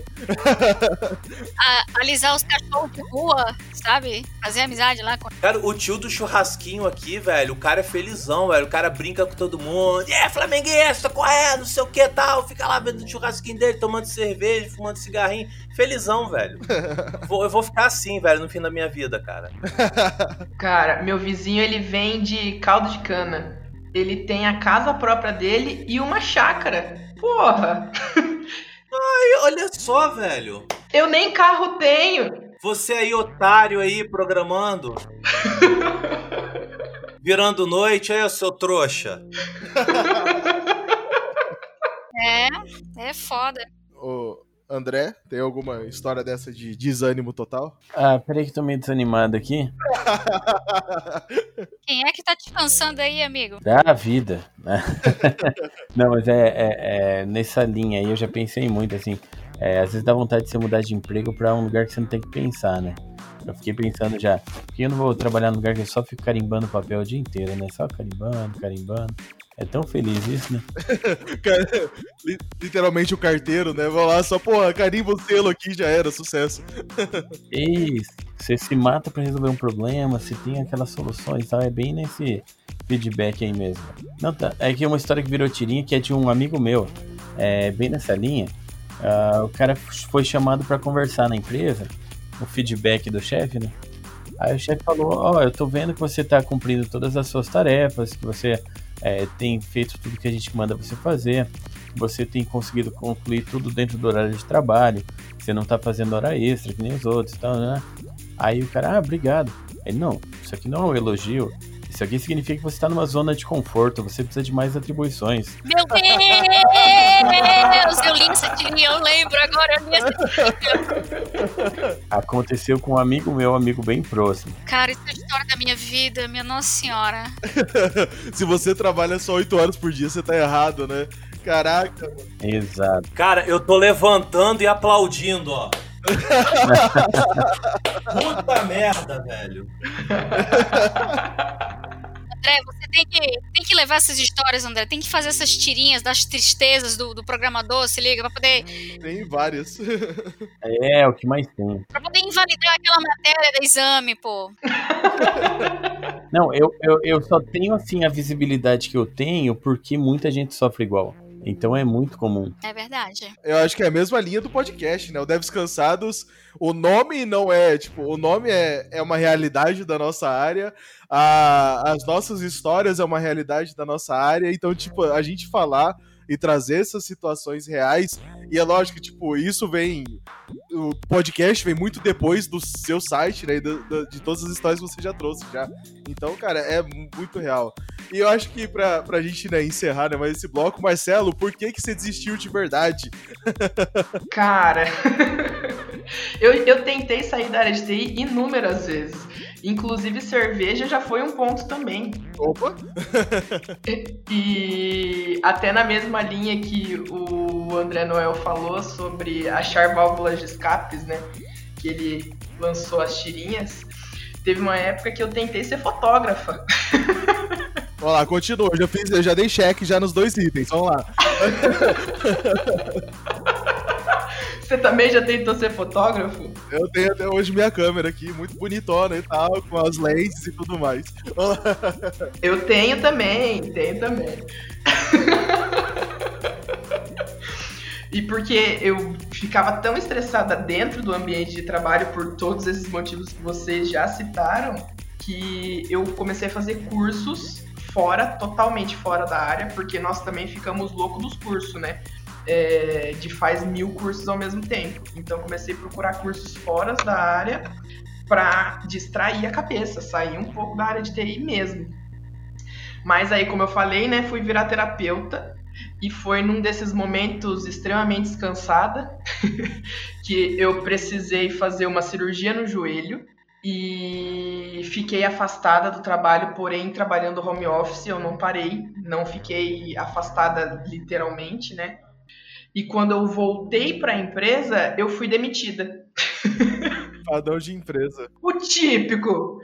A- alisar os cachorros de rua, sabe? Fazer amizade lá com. Cara, o tio do churrasquinho aqui, velho, o cara é felizão, velho. O cara brinca com todo mundo. É, flamenguista, correndo, não sei o que tal. Fica lá vendo o churrasquinho dele, tomando cerveja, fumando cigarrinho. Felizão, velho. Vou- eu vou ficar assim, velho, no fim da minha vida, cara. Cara, meu vizinho ele vende caldo de cana. Ele tem a casa própria dele e uma chácara. Porra! E olha só, velho. Eu nem carro tenho. Você aí, otário aí, programando. Virando noite, aí, seu trouxa. É, é foda. Ô, André, tem alguma história dessa de desânimo total? Ah, peraí que tô meio desanimado aqui. Quem é que tá te cansando aí, amigo? Da vida, né? Não, mas é, é- é nessa linha aí eu já pensei muito, assim. é, às vezes dá vontade de você mudar de emprego pra um lugar que você não tem que pensar, né? Eu fiquei pensando já, porque eu não vou trabalhar num lugar que eu só fico carimbando papel o dia inteiro, né? Só carimbando, carimbando. É tão feliz isso, né? Literalmente o carteiro, né? Vão lá, só, porra, carimba o selo aqui, já era, sucesso. Isso. Você se mata pra resolver um problema, você tem aquelas soluções e tal. É bem nesse feedback aí mesmo. Não, tá. É que é uma história que virou tirinha que é de um amigo meu. É bem nessa linha. Ah, o cara foi chamado pra conversar na empresa. O feedback do chefe, né? Aí o chefe falou: Ó, eu tô vendo que você tá cumprindo todas as suas tarefas, que você é, tem feito tudo que a gente manda você fazer, você tem conseguido concluir tudo dentro do horário de trabalho, você não tá fazendo hora extra que nem os outros e tal, né? Aí o cara, ah, obrigado. Não, isso aqui não é um elogio. Isso aqui significa que você tá numa zona de conforto, você precisa de mais atribuições. Meu Deus! Eu li eu lembro agora. Eu li essa tirinha. Aconteceu com um amigo meu, amigo bem próximo. Cara, isso é a história da minha vida, minha Nossa Senhora. Se você trabalha só 8 horas por dia, você tá errado, né? Caraca, mano. Exato. Cara, eu tô levantando e aplaudindo, ó. Puta merda, velho. André, você tem que, tem que levar essas histórias, André. Tem que fazer essas tirinhas das tristezas do, do programador, se liga, pra poder, Tem várias. É, o que mais tem. pra poder invalidar aquela matéria do exame, pô. Não, eu, eu, eu só tenho assim a visibilidade que eu tenho porque muita gente sofre igual. Então é muito comum. É verdade. Eu acho que é a mesma linha do podcast, né? O Devs Cansados, o nome não é, tipo, o nome é, é uma realidade da nossa área, a- as nossas histórias é uma realidade da nossa área, então, tipo, a gente falar e trazer essas situações reais, e é lógico que, tipo, isso vem, o podcast vem muito depois do seu site, né, do- do- de todas as histórias que você já trouxe, já. Então, cara, é muito real. E eu acho que pra, pra gente, né, encerrar, né, mais esse bloco, Marcelo, por que que você desistiu de verdade? Cara, eu, eu tentei sair da área de TI inúmeras vezes. Inclusive, cerveja já foi um ponto também. Opa! E até na mesma linha que o André Noel falou sobre achar válvulas de escapes, né? Que ele lançou as tirinhas. teve uma época que eu tentei ser fotógrafa. Vamos lá, continua. Eu já, fiz, eu já dei cheque já nos dois itens. Vamos lá. Você também já tentou ser fotógrafo? Eu tenho até hoje minha câmera aqui, muito bonitona e tal, com as lentes e tudo mais. Eu tenho também, tenho também. E porque eu ficava tão estressada dentro do ambiente de trabalho por todos esses motivos que vocês já citaram, que eu comecei a fazer cursos fora, totalmente fora da área, porque nós também ficamos loucos dos cursos, né? É, de faz mil cursos ao mesmo tempo. Então comecei a procurar cursos fora da área para distrair a cabeça, sair um pouco da área de TI mesmo. Mas aí, como eu falei, né, fui virar terapeuta e foi num desses momentos extremamente descansada que eu precisei fazer uma cirurgia no joelho e fiquei afastada do trabalho, porém trabalhando home office, eu não parei, não fiquei afastada literalmente, né? E quando eu voltei para a empresa, eu fui demitida. Padrão de empresa. O típico.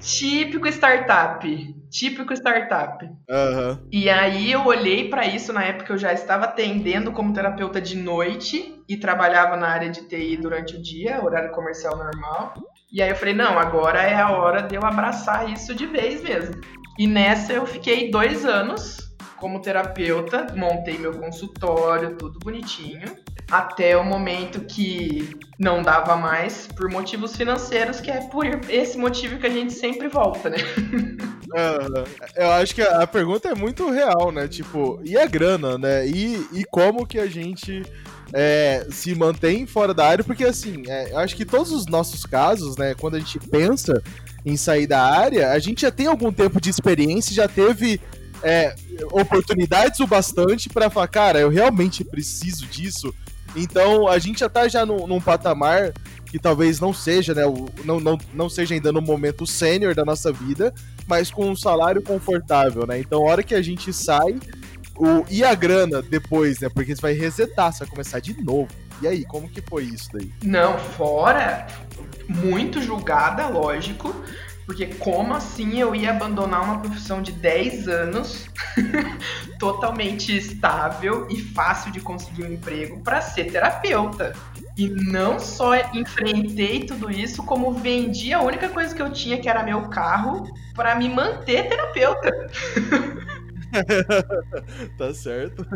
Típico startup. Típico startup. Uhum. E aí eu olhei para isso na época eu já estava atendendo como terapeuta de noite e trabalhava na área de TI durante o dia, horário comercial normal. E aí eu falei, não, agora é a hora de eu abraçar isso de vez mesmo. E nessa eu fiquei dois anos como terapeuta, montei meu consultório, tudo bonitinho, até o momento que não dava mais por motivos financeiros, que é por esse motivo que a gente sempre volta, né? eu acho que a pergunta é muito real, né? Tipo, e a grana, né? E, e como que a gente é, se mantém fora da área? Porque, assim, é, eu acho que todos os nossos casos, né? Quando a gente pensa em sair da área, a gente já tem algum tempo de experiência, já teve é, oportunidades o bastante para falar, cara, eu realmente preciso disso. Então a gente já tá já num, num patamar que talvez não seja, né? Não, não, não seja ainda no momento sênior da nossa vida, mas com um salário confortável, né? Então a hora que a gente sai, o, e a grana depois, né? Porque você vai resetar, você vai começar de novo. E aí, como que foi isso daí? Não, fora muito julgada, lógico. Porque como assim eu ia abandonar uma profissão de 10 anos, totalmente estável e fácil de conseguir um emprego para ser terapeuta? E não só enfrentei tudo isso, como vendi a única coisa que eu tinha, que era meu carro, para me manter terapeuta. tá certo.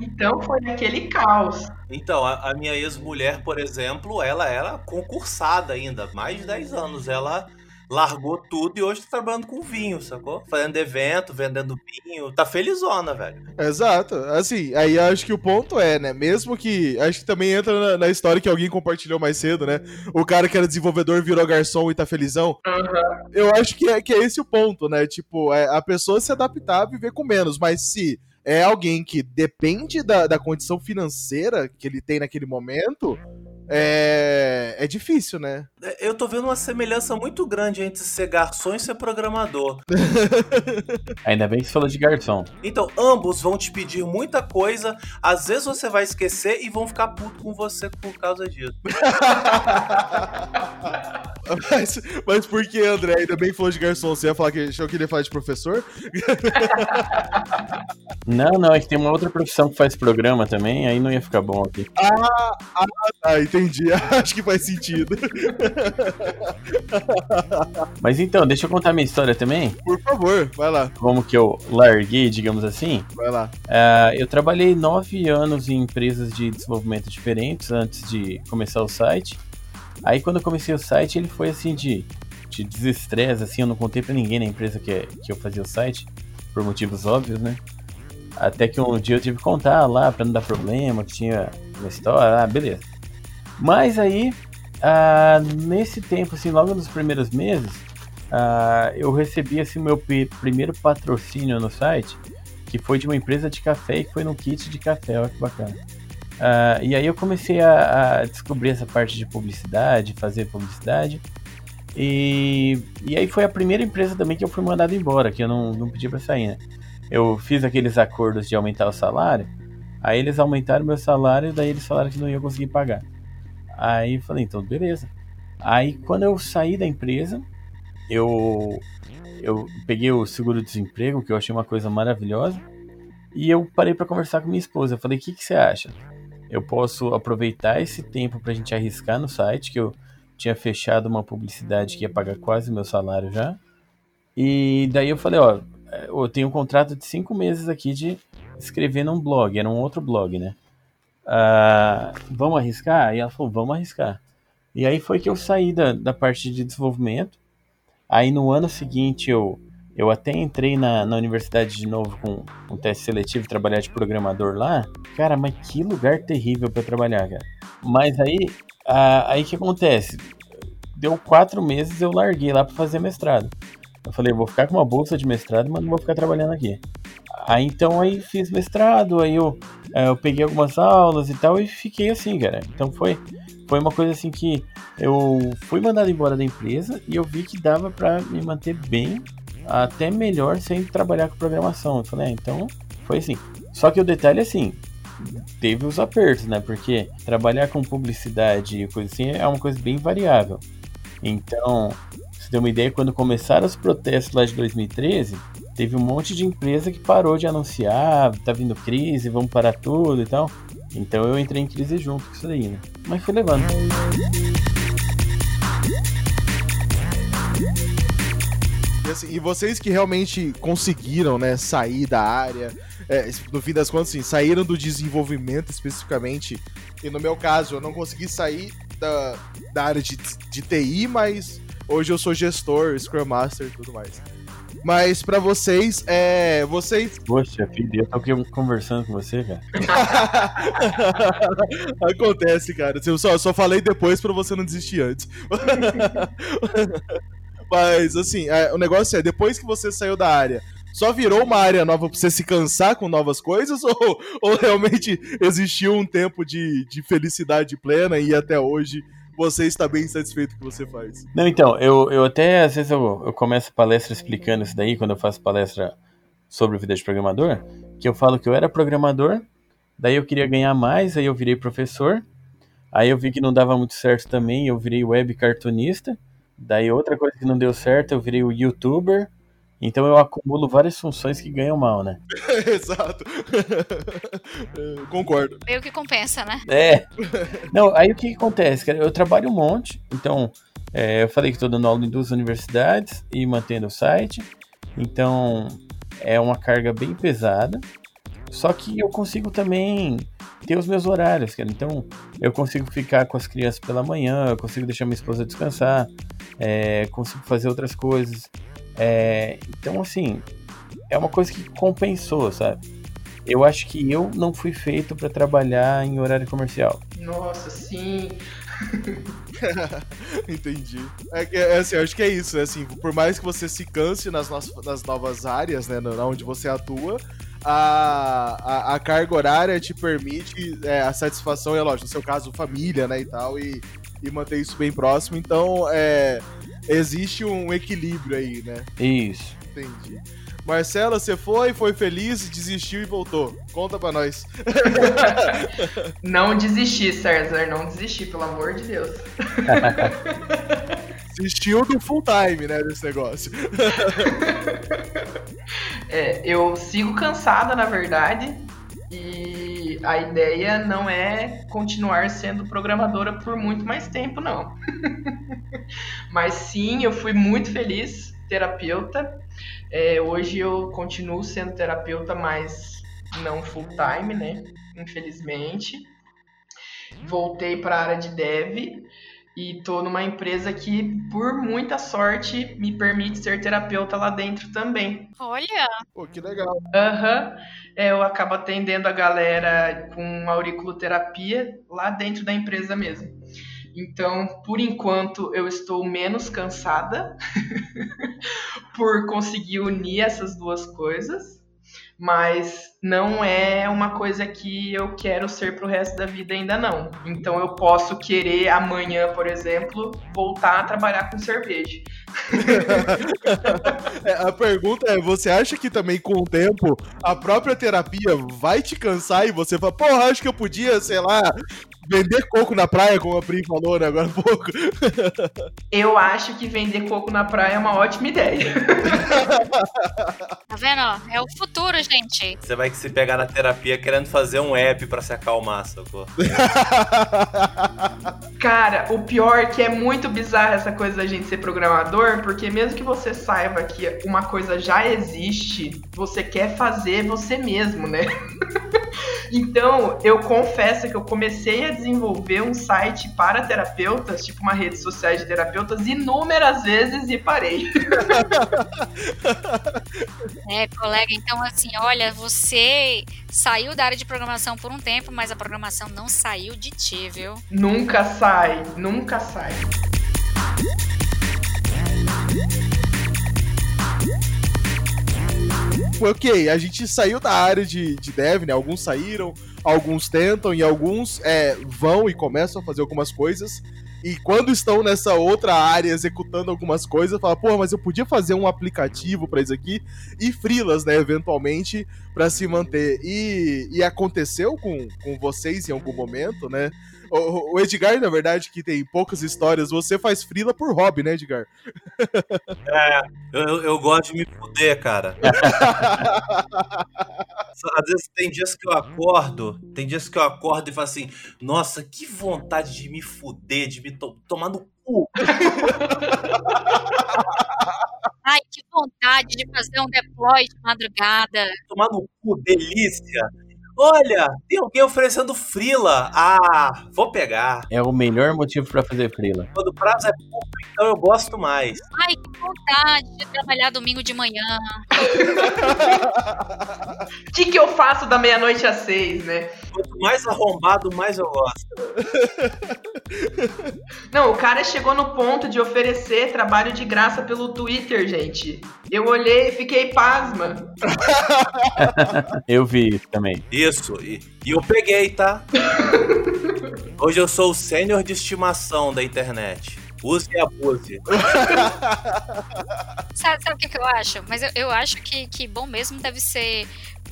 Então foi aquele caos. Então, a, a minha ex-mulher, por exemplo, ela era concursada ainda, mais de 10 anos. Ela largou tudo e hoje tá trabalhando com vinho, sacou? Fazendo evento, vendendo vinho. Tá felizona, velho. Exato. Assim, aí acho que o ponto é, né? Mesmo que. Acho que também entra na, na história que alguém compartilhou mais cedo, né? O cara que era desenvolvedor virou garçom e tá felizão. Uhum. Eu acho que é, que é esse o ponto, né? Tipo, é a pessoa se adaptar a viver com menos, mas se é alguém que depende da, da condição financeira que ele tem naquele momento, é, é difícil, né? É, eu tô vendo uma semelhança muito grande entre ser garçom e ser programador. Ainda bem que você falou de garçom. Então, ambos vão te pedir muita coisa, às vezes você vai esquecer e vão ficar puto com você por causa disso. mas, mas por que, André? Ainda bem que falou de garçom. Você ia falar que eu queria falar de professor? Não, não, é que tem uma outra profissão que faz programa também, aí não ia ficar bom aqui. Ah, ah, ah entendi. Acho que faz sentido. Mas então, deixa eu contar minha história também. Por favor, vai lá. Como que eu larguei, digamos assim. Vai lá. Uh, eu trabalhei nove anos em empresas de desenvolvimento diferentes antes de começar o site. Aí quando eu comecei o site, ele foi assim de, de desestresse, assim, eu não contei pra ninguém na empresa que, que eu fazia o site, por motivos óbvios, né? Até que um dia eu tive que contar lá pra não dar problema, que tinha uma história, ah, beleza. Mas aí, ah, nesse tempo, assim, logo nos primeiros meses, ah, eu recebi assim, meu primeiro patrocínio no site, que foi de uma empresa de café e foi no kit de café, olha que bacana. Uh, e aí eu comecei a, a, descobrir essa parte de publicidade, fazer publicidade. E, e aí foi a primeira empresa também que eu fui mandado embora, que eu não, não pedi para sair, né? Eu fiz aqueles acordos de aumentar o salário, aí eles aumentaram meu salário, daí eles falaram que não iam conseguir pagar. Aí falei, então beleza. Aí quando eu saí da empresa, eu, eu peguei o seguro-desemprego, que eu achei uma coisa maravilhosa, e eu parei para conversar com minha esposa. Eu falei: o que, que você acha? Eu posso aproveitar esse tempo para a gente arriscar no site, que eu tinha fechado uma publicidade que ia pagar quase meu salário já. E daí eu falei: ó, eu tenho um contrato de cinco meses aqui de escrever num blog, era um outro blog, né? Uh, vamos arriscar? E ela falou: vamos arriscar. E aí foi que eu saí da, da parte de desenvolvimento. Aí no ano seguinte eu, eu até entrei na, na universidade de novo com um teste seletivo, trabalhar de programador lá. Cara, mas que lugar terrível para trabalhar, cara. Mas aí, a, aí que acontece? Deu quatro meses eu larguei lá para fazer mestrado. Eu falei, eu vou ficar com uma bolsa de mestrado, mas não vou ficar trabalhando aqui. Aí então aí fiz mestrado, aí eu, é, eu peguei algumas aulas e tal e fiquei assim, cara. Então foi, foi uma coisa assim que eu fui mandado embora da empresa e eu vi que dava para me manter bem, até melhor sem trabalhar com programação. Eu falei, ah, então foi assim. Só que o detalhe é assim, teve os apertos, né? Porque trabalhar com publicidade e coisa assim é uma coisa bem variável. Então, você tem uma ideia, quando começaram os protestos lá de 2013, teve um monte de empresa que parou de anunciar, tá vindo crise, vamos parar tudo e tal. Então eu entrei em crise junto com isso daí, né? Mas fui levando. E, assim, e vocês que realmente conseguiram, né, sair da área, é, no fim das contas, assim, saíram do desenvolvimento especificamente. E no meu caso, eu não consegui sair da, da área de, de TI, mas hoje eu sou gestor, Scrum Master e tudo mais. Mas para vocês, é. Vocês. Poxa, filho, eu tô aqui conversando com você, cara. Acontece, cara. Eu só, só falei depois para você não desistir antes. Mas, assim, é, o negócio é, depois que você saiu da área, só virou uma área nova pra você se cansar com novas coisas? Ou, ou realmente existiu um tempo de, de felicidade plena e até hoje você está bem satisfeito com o que você faz. Não, então, eu, eu até, às vezes, eu, eu começo palestra explicando isso daí, quando eu faço palestra sobre vida de programador, que eu falo que eu era programador, daí eu queria ganhar mais, aí eu virei professor, aí eu vi que não dava muito certo também, eu virei web cartunista, daí outra coisa que não deu certo, eu virei o youtuber, então eu acumulo várias funções que ganham mal, né? Exato. Concordo. Meio que compensa, né? É. Não, aí o que, que acontece, cara? Eu trabalho um monte, então é, eu falei que estou dando aula em duas universidades e mantendo o site. Então é uma carga bem pesada. Só que eu consigo também ter os meus horários, cara. Então eu consigo ficar com as crianças pela manhã, eu consigo deixar minha esposa descansar, é, consigo fazer outras coisas. É, então, assim, é uma coisa que compensou, sabe? Eu acho que eu não fui feito para trabalhar em horário comercial. Nossa, sim. Entendi. É, é, assim, eu acho que é isso, né? Assim, por mais que você se canse nas, nas novas áreas, né? Onde você atua, a, a, a carga horária te permite é, a satisfação, é lógico, no seu caso, família, né? E tal, e, e manter isso bem próximo. Então, é existe um equilíbrio aí, né? Isso. Entendi. Marcela, você foi, foi feliz, desistiu e voltou. Conta pra nós. não desisti, César, não desisti, pelo amor de Deus. Desistiu do full time, né, desse negócio. é, eu sigo cansada, na verdade, e a ideia não é continuar sendo programadora por muito mais tempo, não. Mas sim, eu fui muito feliz terapeuta. É, hoje eu continuo sendo terapeuta, mas não full time, né? Infelizmente. Voltei para a área de dev e tô numa empresa que, por muita sorte, me permite ser terapeuta lá dentro também. Olha! Pô, que legal. Aham. Uhum. É, eu acabo atendendo a galera com auriculoterapia lá dentro da empresa mesmo. Então, por enquanto, eu estou menos cansada por conseguir unir essas duas coisas, mas não é uma coisa que eu quero ser pro resto da vida ainda não. Então, eu posso querer amanhã, por exemplo, voltar a trabalhar com cerveja. é, a pergunta é: você acha que também com o tempo a própria terapia vai te cansar e você fala, porra, acho que eu podia, sei lá, Vender coco na praia, como a Pri falou, né, agora há pouco. Eu acho que vender coco na praia é uma ótima ideia. Tá vendo? ó? É o futuro, gente. Você vai que se pegar na terapia querendo fazer um app pra se acalmar, sacou? Cara, o pior é que é muito bizarro essa coisa da gente ser programador, porque mesmo que você saiba que uma coisa já existe, você quer fazer você mesmo, né? Então, eu confesso que eu comecei a desenvolver um site para terapeutas, tipo uma rede social de terapeutas, inúmeras vezes e parei. É, colega, então assim, olha, você saiu da área de programação por um tempo, mas a programação não saiu de ti, viu? nunca sai, nunca sai. Ok, a gente saiu da área de, de dev, né? Alguns saíram, alguns tentam e alguns é, vão e começam a fazer algumas coisas. E quando estão nessa outra área executando algumas coisas, fala, pô, mas eu podia fazer um aplicativo pra isso aqui e frilas, né, eventualmente, pra se manter. E, e aconteceu com, com vocês em algum momento, né? O, o Edgar, na verdade, que tem poucas histórias, você faz frila por hobby, né, Edgar? É, eu, eu- gosto de me fuder, cara. Às vezes tem dias que eu acordo, tem dias que eu acordo e falo assim, nossa, que vontade de me fuder, de me to- tomar no cu. Ai, que vontade de fazer um deploy de madrugada. Tomar no cu, delícia. Olha, tem alguém oferecendo frila. Ah, vou pegar. É o melhor motivo pra fazer frila. Quando o prazo é pouco, então eu gosto mais. Ai, que vontade de trabalhar domingo de manhã. O que, que eu faço da meia-noite às seis, né? Quanto mais arrombado, mais eu gosto. Não, o cara chegou no ponto de oferecer trabalho de graça pelo Twitter, gente. Eu olhei e fiquei pasma. Eu vi isso também. Isso, e, e eu peguei, tá? Hoje eu sou o sênior de estimação da internet. Use e abuse. Sabe, sabe o que, que eu acho? Mas eu, eu acho que, que bom mesmo deve ser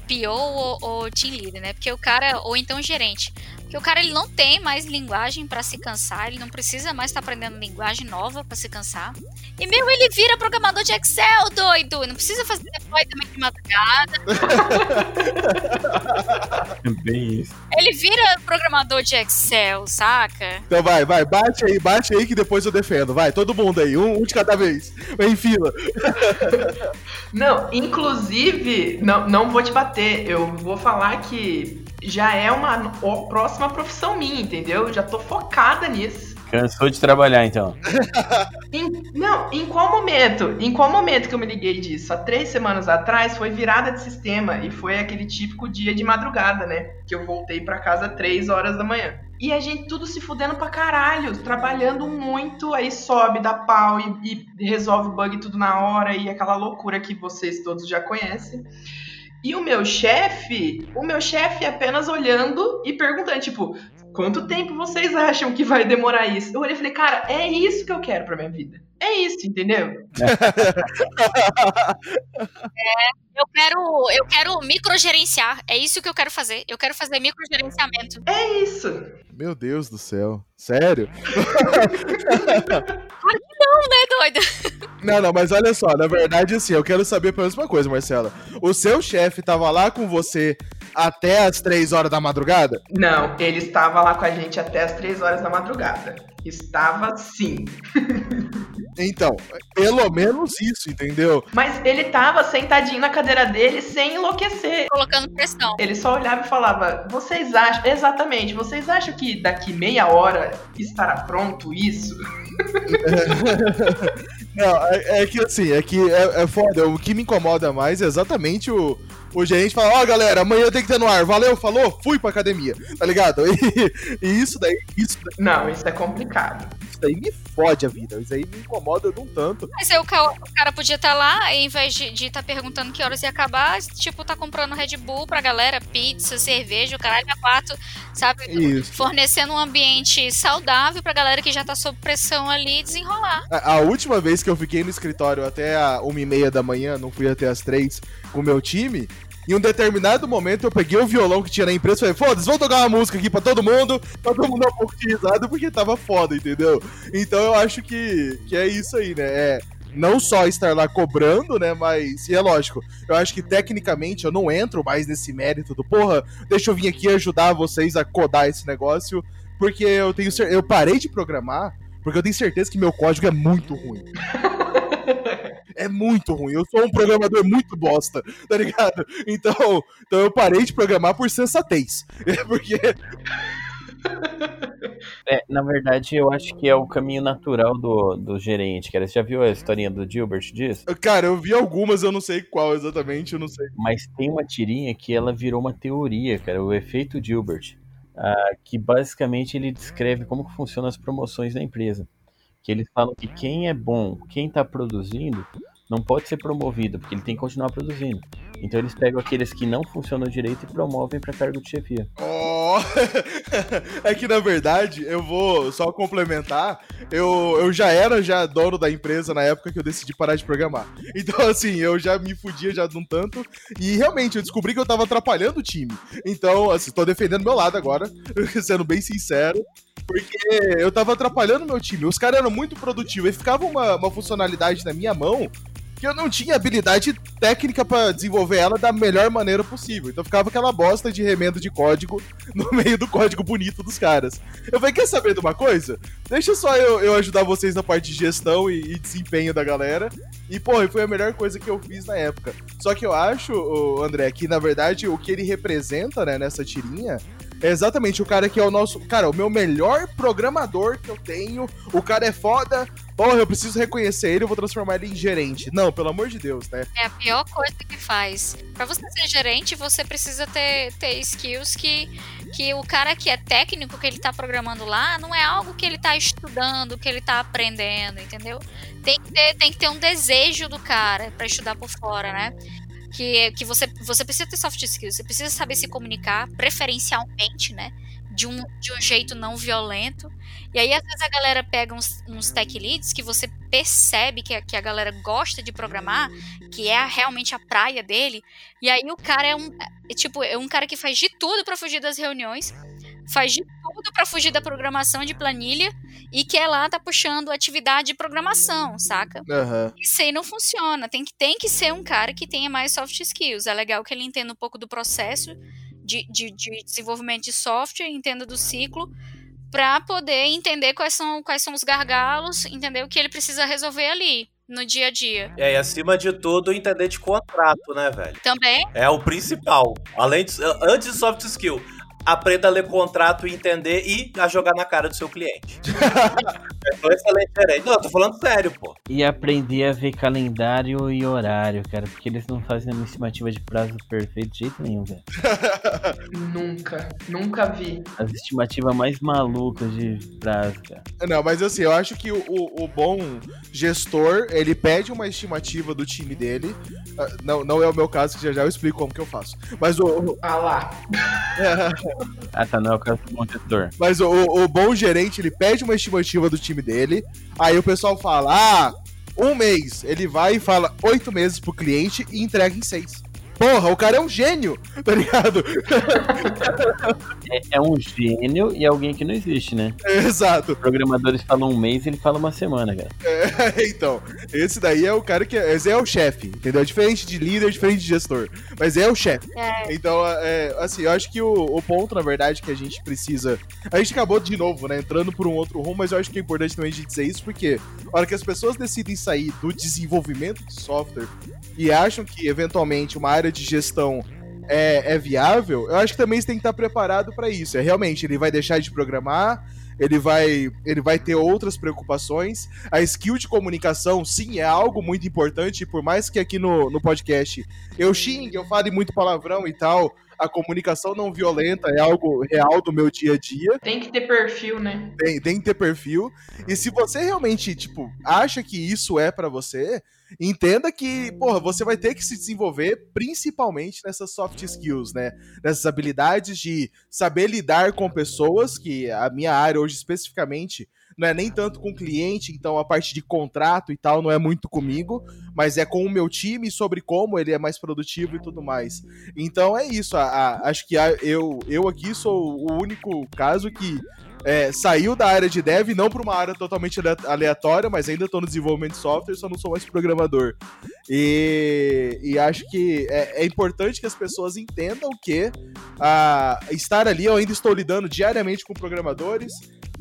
PO ou, ou team leader, né? Porque o cara, ou então gerente. Porque o cara ele não tem mais linguagem pra se cansar, ele não precisa mais estar aprendendo linguagem nova pra se cansar. E meu, ele vira programador de Excel, doido! Não precisa fazer deploy também de madrugada. Bem isso. Ele vira programador de Excel, saca? Então vai, vai, bate aí, bate aí que depois eu defendo. Vai, todo mundo aí, um, um de cada vez. Vai em fila. Não, inclusive, não, não vou te bater. Eu vou falar que já é uma o- próxima profissão minha, entendeu? Eu já tô focada nisso. Cansou de trabalhar, então. Em- não, em qual momento? Em qual momento que eu me liguei disso? Há três semanas atrás foi virada de sistema e foi aquele típico dia de madrugada, né? Que eu voltei pra casa três horas da manhã. E a gente tudo se fudendo pra caralho, trabalhando muito, aí sobe, dá pau e, e resolve o bug tudo na hora e aquela loucura que vocês todos já conhecem. E o meu chefe, o meu chefe apenas olhando e perguntando, tipo, quanto tempo vocês acham que vai demorar isso? Eu olhei e falei, cara, é isso que eu quero pra minha vida. É isso, entendeu? Eu quero, eu quero microgerenciar. É isso que eu quero fazer. Eu quero fazer microgerenciamento. É isso. Meu Deus do céu. Sério? Né, doido? Não, não, mas olha só, na verdade, assim, eu quero saber pela mesma coisa, Marcela. O seu chefe tava lá com você até as três horas da madrugada? Não, ele estava lá com a gente até as três horas da madrugada. Estava sim. Então, pelo menos isso, entendeu? Mas ele tava sentadinho na cadeira dele sem enlouquecer. Colocando pressão. Ele só olhava e falava: Vocês acham, exatamente, vocês acham que daqui meia hora estará pronto isso? Não, é, é que assim, é que é, é foda. O que me incomoda mais é exatamente o, o gerente falar, ó, galera, amanhã tem que ter no ar. Valeu, falou, fui pra academia, tá ligado? E, e isso daí, isso, daí- Não, isso é complicado. Isso daí me fode a vida. Isso aí me incomoda de um tanto. Mas aí o ca- o cara podia estar lá, e, em vez de estar perguntando que horas ia acabar, tipo, tá comprando Red Bull pra galera, pizza, cerveja, o caralho a quatro, sabe? Isso. Fornecendo um ambiente saudável pra galera que já tá sob pressão ali desenrolar. A, a última vez que eu fiquei no escritório até a uma e meia da manhã, não fui até as três com o meu time, Em um determinado momento eu peguei o violão que tinha na empresa e falei, foda-se, vamos tocar uma música aqui pra todo mundo, pra todo mundo dar um pouco de risada, porque tava foda, entendeu? Então eu acho que, que é isso aí, né? É não só estar lá cobrando, né? Mas, e é lógico, eu acho que tecnicamente eu não entro mais nesse mérito do porra, deixa eu vir aqui ajudar vocês a codar esse negócio, porque eu tenho eu parei de programar porque eu tenho certeza que meu código é muito ruim. é muito ruim. Eu sou um programador muito bosta, tá ligado? Então, então eu parei de programar por sensatez. Porque. É, na verdade, eu acho que é o caminho natural do, do gerente, cara. Você já viu a historinha do Gilbert disso? Cara, eu vi algumas, eu não sei qual exatamente, eu não sei. Mas tem uma tirinha que ela virou uma teoria, cara, o efeito Gilbert. Uh, que basicamente ele descreve como que funcionam as promoções da empresa. Que eles falam que quem é bom, quem está produzindo, não pode ser promovido, porque ele tem que continuar produzindo. Então eles pegam aqueles que não funcionam direito e promovem para cargo de chefia. Oh! é que na verdade, eu vou só complementar, eu, eu já era já dono da empresa na época que eu decidi parar de programar. Então assim, eu já me fudia já de um tanto e realmente eu descobri que eu tava atrapalhando o time. Então, assim, tô defendendo meu lado agora, sendo bem sincero. Porque eu tava atrapalhando meu time. Os caras eram muito produtivos e ficava uma, uma funcionalidade na minha mão que eu não tinha habilidade técnica para desenvolver ela da melhor maneira possível. Então ficava aquela bosta de remendo de código no meio do código bonito dos caras. Eu falei, quer saber de uma coisa? Deixa só eu, eu ajudar vocês na parte de gestão e, e, desempenho da galera. E, pô, foi a melhor coisa que eu fiz na época. Só que eu acho, André, que na verdade o que ele representa, né, nessa tirinha exatamente o cara que é o nosso. Cara, o meu melhor programador que eu tenho. O cara é foda. Porra, eu preciso reconhecer ele, eu vou transformar ele em gerente. Não, pelo amor de Deus, né? É a pior coisa que faz. Para você ser gerente, você precisa ter, ter skills que, que o cara que é técnico, que ele tá programando lá, não é algo que ele tá estudando, que ele tá aprendendo, entendeu? Tem que ter, tem que ter um desejo do cara para estudar por fora, né? Que, que você, você precisa ter soft skills, você precisa saber se comunicar, preferencialmente, né? De um, de um jeito não violento. E aí, às vezes, a galera pega uns, uns tech leads que você percebe que a, que a galera gosta de programar, que é realmente a praia dele. E aí o cara é um. É, tipo, é um cara que faz de tudo para fugir das reuniões faz de tudo para fugir da programação de planilha e quer lá tá puxando atividade de programação, saca? Uhum. Isso aí não funciona. Tem que, tem que ser um cara que tenha mais soft skills. É legal que ele entenda um pouco do processo de, de, de desenvolvimento de software, entenda do ciclo, para poder entender quais são, quais são os gargalos, entender o que ele precisa resolver ali no dia a dia. É, e acima de tudo, entender de contrato, né, velho? Também. É o principal. Além de, antes de soft skill, aprenda a ler contrato e entender e a jogar na cara do seu cliente. é um excelente gerente. Não, eu tô falando sério, pô. E aprender a ver calendário e horário, cara, porque eles não fazem uma estimativa de prazo perfeito de jeito nenhum, velho. nunca, nunca vi. As estimativas mais malucas de prazo, cara. Não, mas assim, eu acho que o, o, o bom gestor, ele pede uma estimativa do time dele. Ah, não, não é o meu caso, que já já eu explico como que eu faço. Mas o. Ah lá. ah, tá, não é o caso do bom gestor. Mas o, o, bom gerente, ele pede uma estimativa do time dele, aí o pessoal fala, ah, um mês. Ele vai e fala oito meses pro cliente e entrega em seis. Porra, o cara é um gênio, tá ligado? É, é, um gênio e alguém que não existe, né? É, exato. Programadores falam um mês ele fala uma semana, cara. É, então, esse daí é o cara que. É, esse é o chefe, entendeu? É diferente de líder, diferente de gestor. Mas é o chefe. É. Então, é, assim, eu acho que o, o, ponto, na verdade, que a gente precisa. A gente acabou de novo, né? Entrando por um outro rumo, mas eu acho que é importante também a gente dizer isso, porque a hora que as pessoas decidem sair do desenvolvimento de software e acham que, eventualmente, uma área de gestão é, é viável, eu acho que também você tem que estar preparado para isso. É realmente, ele vai deixar de programar, ele vai, ele vai ter outras preocupações. A skill de comunicação, sim, é algo muito importante, por mais que aqui no, no podcast eu xingue, eu fale muito palavrão e tal, a comunicação não violenta é algo real do meu dia a dia. Tem que ter perfil, né? Tem, tem que ter perfil. E se você realmente, tipo, acha que isso é para você, entenda que, porra, você vai ter que se desenvolver principalmente nessas soft skills, né? Nessas habilidades de saber lidar com pessoas, que a minha área hoje especificamente não é nem tanto com cliente, então a parte de contrato e tal não é muito comigo, mas é com o meu time sobre como ele é mais produtivo e tudo mais. Então é isso, a, a, acho que a, eu, eu aqui sou o único caso que é, saiu da área de dev, não para uma área totalmente aleatória, mas ainda estou no desenvolvimento de software, só não sou mais programador. E, e acho que é, é, importante que as pessoas entendam que a, estar ali, eu ainda estou lidando diariamente com programadores.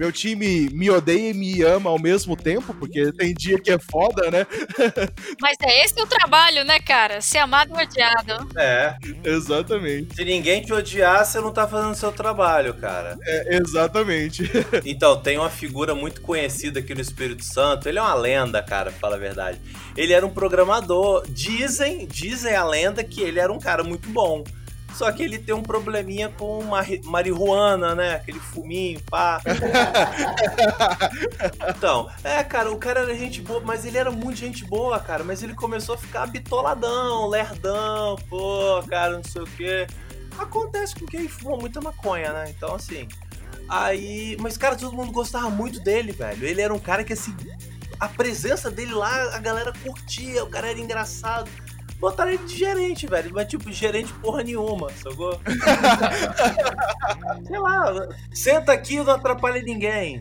Meu time me odeia e me ama ao mesmo tempo, porque tem dia que é foda, né? Mas é esse o trabalho, né, cara? Ser amado e odiado. É. Exatamente. Se ninguém te odiar, você não tá fazendo seu trabalho, cara. É, exatamente. Então, tem uma figura muito conhecida aqui no Espírito Santo. Ele é uma lenda, cara, fala a verdade. Ele era um programador. Dizem, dizem a lenda que ele era um cara muito bom. Só que ele tem um probleminha com marihuana, né? Aquele fuminho, pá. então, é, cara, o cara era gente boa, mas ele era muito gente boa, cara. Mas ele começou a ficar bitoladão, lerdão, pô, cara, não sei o quê. Acontece com quem fuma muita maconha, né? Então, assim. Aí. Mas, cara, todo mundo gostava muito dele, velho. Ele era um cara que, assim. A presença dele lá, a galera curtia, o cara era engraçado. Botaram ele de gerente, velho. Mas, tipo, gerente porra nenhuma, sacou? Sei lá, senta aqui e não atrapalha ninguém.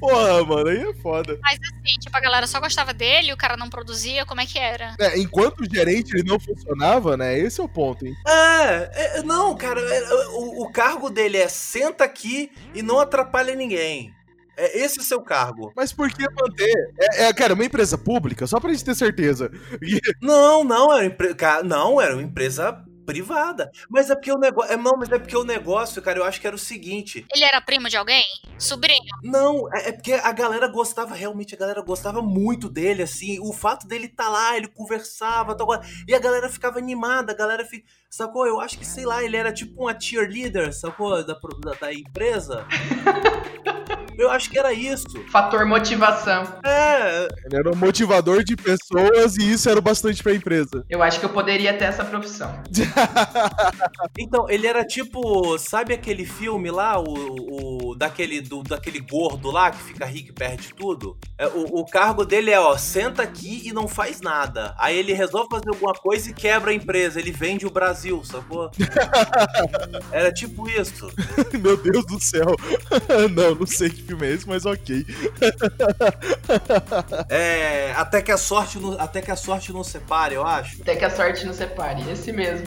porra, mano, aí é foda. Mas assim, tipo, a galera só gostava dele, o cara não produzia, como é que era? É, enquanto o gerente ele não funcionava, né? Esse é o ponto, hein? É, é não, cara, é, o, o cargo dele é senta aqui e não atrapalha ninguém. É esse o seu cargo. Mas por que manter? É, é cara, uma empresa pública, só pra gente ter certeza. não, não, era, empre... não, era uma empresa privada. Mas é porque o negócio. É, não, mas é porque o negócio, cara, eu acho que era o seguinte. Ele era primo de alguém? Sobrinho? Não, é, é porque a galera gostava, realmente, a galera gostava muito dele, assim. O fato dele estar tá lá, ele conversava, tal, e a galera ficava animada, a galera fica. Sacou? Eu acho que, sei lá, ele era tipo uma cheerleader, sacou? Da, da, da empresa. Eu acho que era isso. Fator motivação. É. Ele era um motivador de pessoas e isso era bastante pra empresa. Eu acho que eu poderia ter essa profissão. então, ele era tipo, sabe aquele filme lá, o, o daquele, do, daquele gordo lá que fica rico e perde tudo? É, o, o cargo dele é, ó, senta aqui e não faz nada. Aí ele resolve fazer alguma coisa e quebra a empresa. Ele vende o Brasil, sacou? era tipo isso. Meu Deus do céu. não, não sei que filme é esse, mas ok. é, até que a sorte não, até que a sorte não separe, eu acho. Até que a sorte não separe, esse mesmo.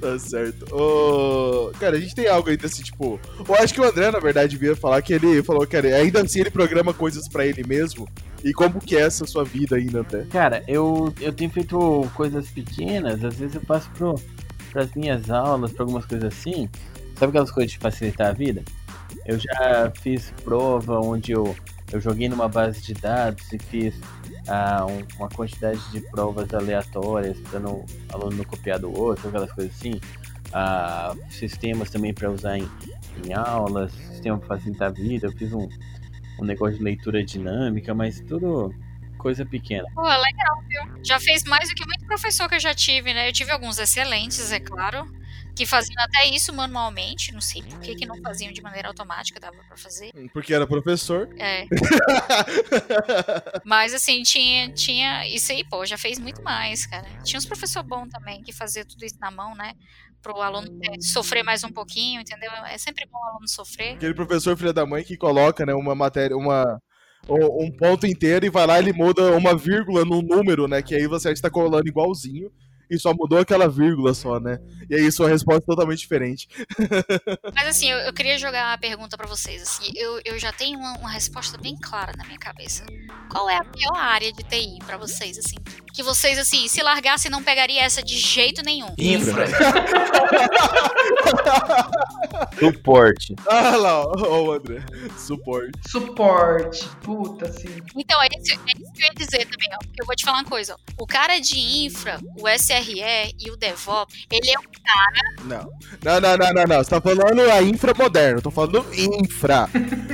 Tá certo. Oh, cara, a gente tem algo ainda assim, tipo. Eu acho que o André, na verdade, devia falar que ele falou que ainda assim ele programa coisas para ele mesmo. E como que é essa sua vida ainda até? Cara, eu, eu tenho feito coisas pequenas, às vezes eu passo pro, pras minhas aulas, pra algumas coisas assim. Sabe aquelas coisas de facilitar a vida? Eu já fiz prova onde eu, eu joguei numa base de dados e fiz ah, um, uma quantidade de provas aleatórias, para o aluno não copiar do outro, aquelas coisas assim. Ah, sistemas também para usar em, em aulas, sistema para facilitar a vida. Eu fiz um, um negócio de leitura dinâmica, mas tudo coisa pequena. Pô, legal, viu? Já fez mais do que muito professor que eu já tive, né? Eu tive alguns excelentes, é claro que faziam até isso manualmente, não sei por que, que não faziam de maneira automática, dava pra fazer. Hum, porque era professor. É. Mas assim, tinha, tinha. Isso aí, pô, já fez muito mais, cara. Tinha uns professor bom também que fazia tudo isso na mão, né? Pro aluno sofrer mais um pouquinho, entendeu? É sempre bom o aluno sofrer. Aquele professor filha da mãe que coloca, né, uma matéria, uma um ponto inteiro e vai lá e ele muda uma vírgula no número, né? Que aí você está colando igualzinho e só mudou aquela vírgula só, né? E aí sua resposta é totalmente diferente. Mas assim, eu, eu queria jogar a pergunta para vocês. Assim, eu, eu já tenho uma, uma, resposta bem clara na minha cabeça. Qual é a pior área de TI para vocês, assim? Que vocês, assim, se largassem, não pegaria essa de jeito nenhum. Infra. Suporte. Ah lá, ó, oh, André. Suporte. Suporte. Puta, sim. Então, é isso, é isso que eu ia dizer também, ó. Porque eu vou te falar uma coisa, ó. O cara de infra, o SRE e o DevOps, ele é um cara. Não. Não, não, não, não, não. Você tá falando a infra moderna. Eu tô falando infra.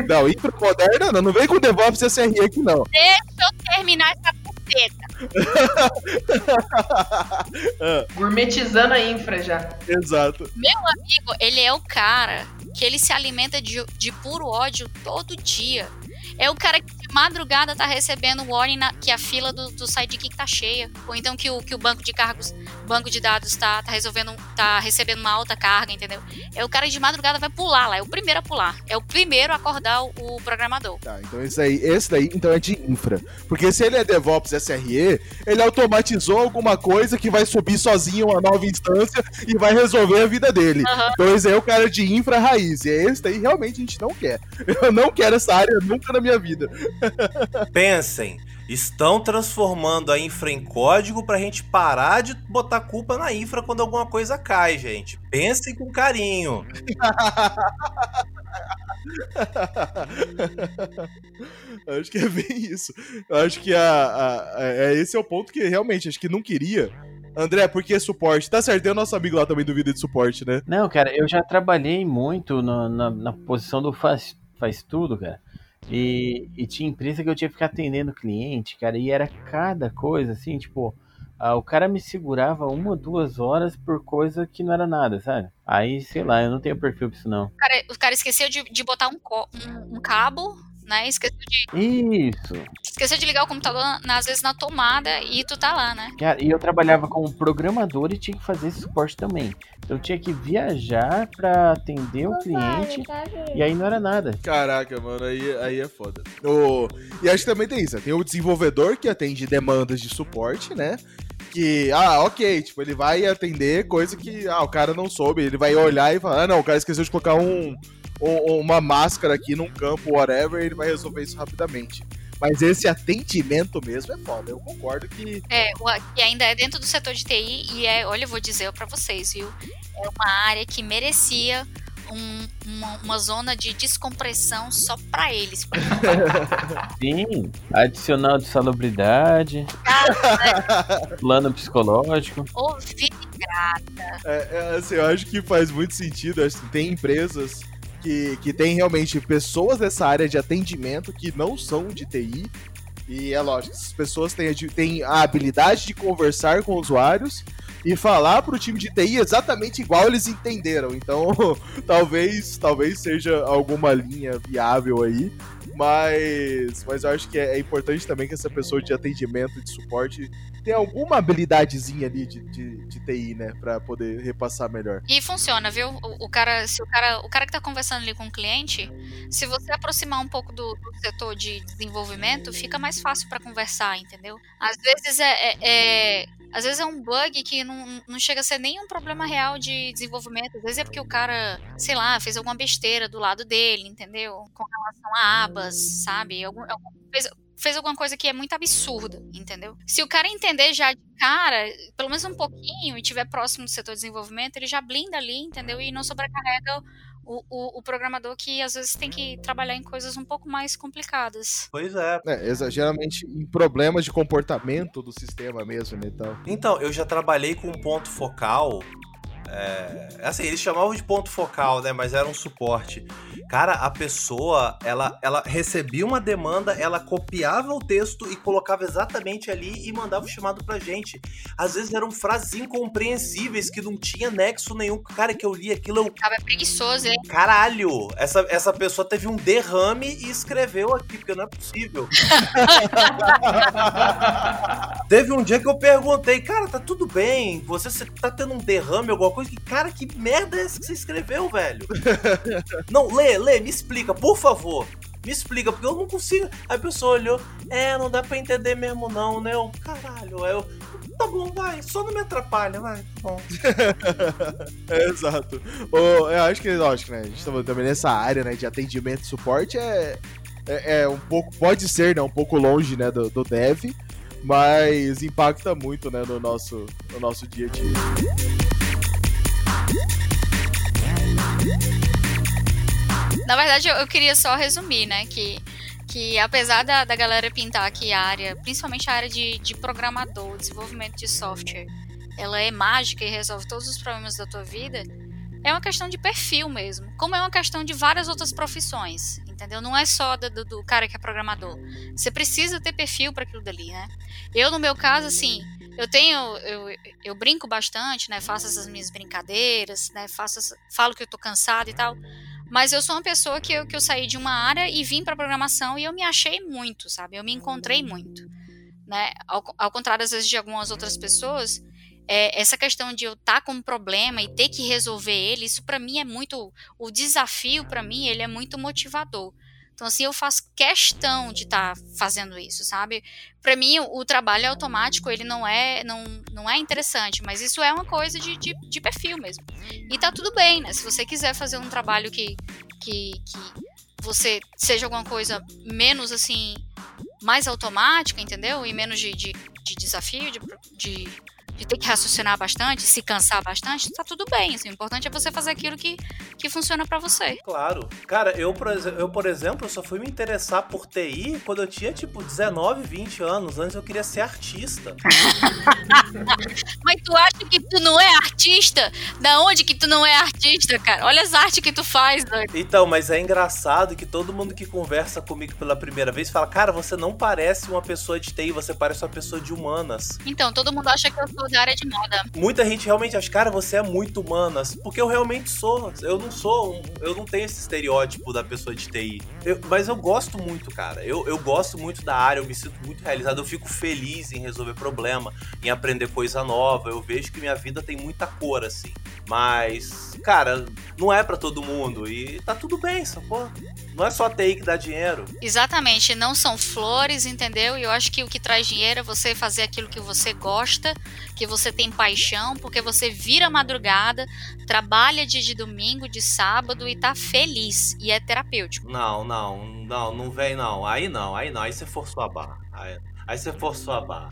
não, infra moderna não. Não vem com DevOps e SRE aqui, não. Deixa eu terminar essa buceta. Gourmetizando a infra já. Exato. Meu amigo, ele é o cara que ele se alimenta de, de puro ódio todo dia. É o cara que de madrugada tá recebendo o warning na, que a fila do, do sidekick tá cheia. Ou então que o, que o banco de cargos, banco de dados tá, tá resolvendo, tá recebendo uma alta carga, entendeu? É o cara de madrugada vai pular lá, é o primeiro a pular. É o primeiro a acordar o, o programador. Tá, então esse aí, esse daí então é de infra. Porque se ele é DevOps SRE, ele automatizou alguma coisa que vai subir sozinho uma nova instância e vai resolver a vida dele. Aham. Então esse aí é o cara de infra raiz. E esse daí realmente a gente não quer. Eu não quero essa área nunca na minha vida. Pensem, estão transformando a infra em código pra gente parar de botar culpa na infra quando alguma coisa cai, gente. Pensem com carinho. Acho que é bem isso. Eu acho que a, a- a- é, esse é o ponto que realmente acho que não queria. André, por que suporte? Tá certo, tem o nosso amigo lá também do vídeo de suporte, né? Não, cara, eu já trabalhei muito no- na, na posição do faz, faz tudo, cara. E, e tinha empresa que eu tinha que ficar atendendo cliente, cara, e era cada coisa, assim, tipo, ah, o cara me segurava uma, duas horas por coisa que não era nada, sabe? Aí, sei lá, eu não tenho perfil pra isso, não. O cara, o cara esqueceu de, de botar um, um- um cabo, né? Esqueceu de, Isso! esqueceu de ligar o computador, às vezes, na tomada e tu tá lá, né? Cara, e eu trabalhava como programador e tinha que fazer esse suporte também. Eu tinha que viajar pra atender o cliente e aí não era nada. Caraca, mano, aí, aí é foda. O, e acho que também tem isso. né? Tem o desenvolvedor que atende demandas de suporte, né? Que, ah, ok, tipo, ele vai atender coisa que, ah, o cara não soube. Ele vai olhar e falar, ah, não, o cara esqueceu de colocar um, um- uma máscara aqui num campo, whatever, e ele vai resolver isso rapidamente. Mas esse atendimento mesmo é foda. Eu concordo que. É, o- que ainda é dentro do setor de TI e é, olha, eu vou dizer pra vocês, viu? É uma área que merecia um- uma, uma zona de descompressão só pra eles. Sim, adicional de salubridade, plano psicológico. Ouvir É, é, assim, eu acho que faz muito sentido. Acho que tem empresas que, que tem realmente pessoas dessa área de atendimento que não são de TI. E é lógico, essas pessoas têm, a têm a habilidade de conversar com usuários e falar pro time de TI exatamente igual eles entenderam. Então, talvez, talvez seja alguma linha viável aí. Mas, mas eu acho que é, é importante também que essa pessoa de atendimento, de suporte, tenha alguma habilidadezinha ali de, de, de TI, né? Pra poder repassar melhor. E funciona, viu? O, o cara, se o cara, o cara que tá conversando ali com o cliente, se você aproximar um pouco do, do setor de desenvolvimento, fica mais fácil pra conversar, entendeu? Às vezes é, é- é- às vezes é um bug que não, não chega a ser nem um problema real de desenvolvimento. Às vezes é porque o cara, sei lá, fez alguma besteira do lado dele, entendeu? Com relação a abas, sabe? Algum, algum- fez, fez alguma coisa que é muito absurda, entendeu? Se o cara entender já de cara, pelo menos um pouquinho, e estiver próximo do setor de desenvolvimento, ele já blinda ali, entendeu? E não sobrecarrega o, o, o programador que às vezes tem que trabalhar em coisas um pouco mais complicadas. Pois é. É, geralmente em problemas de comportamento do sistema mesmo, né? Então. Então, eu já trabalhei com um ponto focal. É, assim, eles chamavam de ponto focal, né? Mas era um suporte. Cara, a pessoa, ela, ela recebia uma demanda, ela copiava o texto e colocava exatamente ali e mandava o chamado pra gente. Às vezes eram frases incompreensíveis que não tinha nexo nenhum. Cara, que eu li aquilo, eu. Tava preguiçoso, hein? Caralho! Essa, essa pessoa teve um derrame e escreveu aqui, porque não é possível. Teve um dia que eu perguntei, cara, tá tudo bem? Você, você tá tendo um derrame, alguma coisa? Que, cara, que merda é essa que você escreveu, velho? não, lê, lê, me explica, por favor. Me explica, porque eu não consigo. Aí a pessoa olhou, é, não dá pra entender mesmo, não, né? Eu, caralho, aí eu. Tá bom, vai, só não me atrapalha, vai, tá bom. É, exato. Ô, eu acho que, lógico, né? A gente tá também nessa área, né, de atendimento e suporte é, é, é um pouco, pode ser, né, um pouco longe, né, do, do dev, mas impacta muito, né, no nosso, no nosso dia a dia. Na verdade, eu, queria só resumir, né? Que, que apesar da, da galera pintar que a área, principalmente a área de, de programador, desenvolvimento de software, ela é mágica e resolve todos os problemas da tua vida, é uma questão de perfil mesmo. Como é uma questão de várias outras profissões, entendeu? Não é só do, do- cara que é programador. Você precisa ter perfil para aquilo dali, né? Eu, no meu caso, assim, eu tenho, eu, eu brinco bastante, né? Faço essas minhas brincadeiras, né? Faço, falo que eu tô cansado e tal. Mas eu sou uma pessoa que eu, que eu saí de uma área e vim para programação e eu me achei muito, sabe? Eu me encontrei muito. Né? Ao, ao contrário, às vezes, de algumas outras pessoas, é, essa questão de eu estar tá com um problema e ter que resolver ele, isso para mim é muito. O desafio para mim, ele é muito motivador. Então, assim, eu faço questão de estar tá fazendo isso, sabe? Para mim, o, o, trabalho automático, ele não é, não, não é interessante, mas isso é uma coisa de, de, de, perfil mesmo. E tá tudo bem, né? Se você quiser fazer um trabalho que, que, que você seja alguma coisa menos, assim, mais automática, entendeu? E menos de, de, de desafio, de, de de ter que raciocinar bastante, se cansar bastante, tá tudo bem. Assim, o importante é você fazer aquilo que, que funciona para você. Claro. Cara, eu por, eu, por exemplo, só fui me interessar por TI quando eu tinha, tipo, 19, 20 anos. Antes eu queria ser artista. Mas tu acha que tu não é artista? Da onde que tu não é artista, cara? Olha as artes que tu faz, doido. Então, mas é engraçado que todo mundo que conversa comigo pela primeira vez fala, cara, você não parece uma pessoa de TI, você parece uma pessoa de humanas. Então, todo mundo acha que eu sou da área de moda. Muita gente realmente acha, cara, você é muito humanas, porque eu realmente sou. Eu não sou, eu não tenho esse estereótipo da pessoa de TI. Eu, mas eu gosto muito, cara. Eu, eu gosto muito da área, eu me sinto muito realizado, eu fico feliz em resolver problema, em aprender coisa nova. Eu vejo que minha vida tem muita cor, assim. Mas, cara, não é para todo mundo. E tá tudo bem, sacou? Não é só TI que dá dinheiro. Exatamente, não são flores, entendeu? E eu acho que o que traz dinheiro é você fazer aquilo que você gosta, que você tem paixão, porque você vira madrugada, trabalha dia de domingo, de sábado e tá feliz. E é terapêutico. Não, não, não, não vem não. Aí não, aí não. Aí você forçou a barra. Aí, aí você forçou a barra.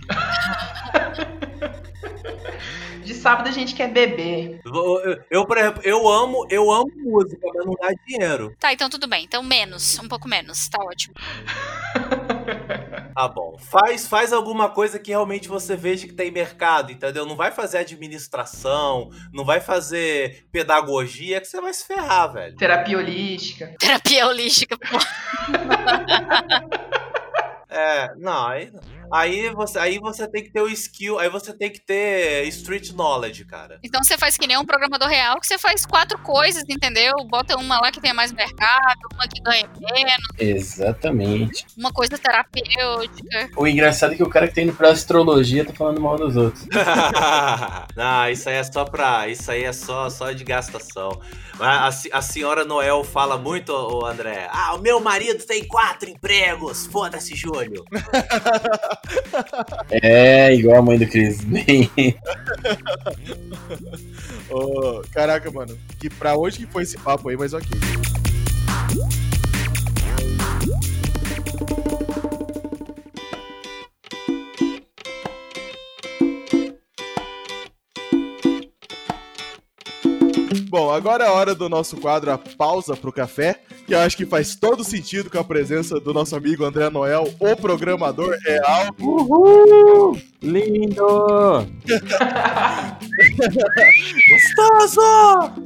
De sábado a gente quer beber. Eu, eu, por exemplo, eu amo, eu amo música, mas não dá dinheiro. Tá, então tudo bem. Então menos, um pouco menos, tá ótimo. Tá bom. Faz, faz alguma coisa que realmente você veja que tem mercado, entendeu? Não vai fazer administração, não vai fazer pedagogia, que você vai se ferrar, velho. Terapia holística. Terapia holística, pô. É, não, aí, aí, você, aí você tem que ter o skill, aí você tem que ter street knowledge, cara. Então você faz que nem um programador real, que você faz quatro coisas, entendeu? Bota uma lá que tenha mais mercado, uma que ganha menos. Exatamente. Uma coisa terapêutica. O engraçado é que o cara que tá indo pra astrologia tá falando mal dos outros. não, isso aí é só pra. Isso aí é só, só de gastação. A, a, senhora Noel fala muito, o André. Ah, o meu marido tem quatro empregos. Foda-se, Júlio. é, igual a mãe do Cris. oh, caraca, mano. Que pra hoje que foi esse papo aí, mas ok. Bom, agora é a hora do nosso quadro A Pausa pro Café, que eu acho que faz todo sentido com a presença do nosso amigo André Noel, o programador real. Uhul! Lindo! Gostoso!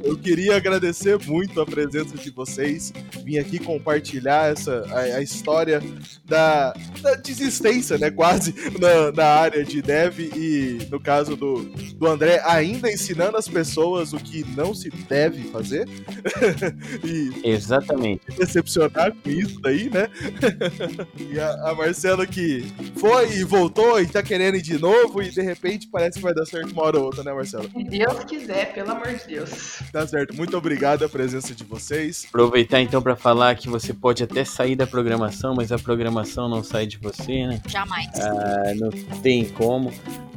Eu queria agradecer muito a presença de vocês. Vim aqui compartilhar essa, a, a história da, da, desistência, né? Quase na, na, área de dev e, no caso do, do André, ainda ensinando as pessoas o que não se deve fazer. e Exatamente. Decepcionar com isso daí, né? e a, a Marcela que foi e voltou e tá querendo ir de novo e de repente parece que vai dar certo uma hora ou outra, né, Marcela? Se Deus quiser, pelo amor de Deus. Tá certo. Muito obrigado a presença de vocês. Aproveitar então para falar que você pode até sair da programação, mas a programação não sai de você, né? Jamais. Ah, não tem como,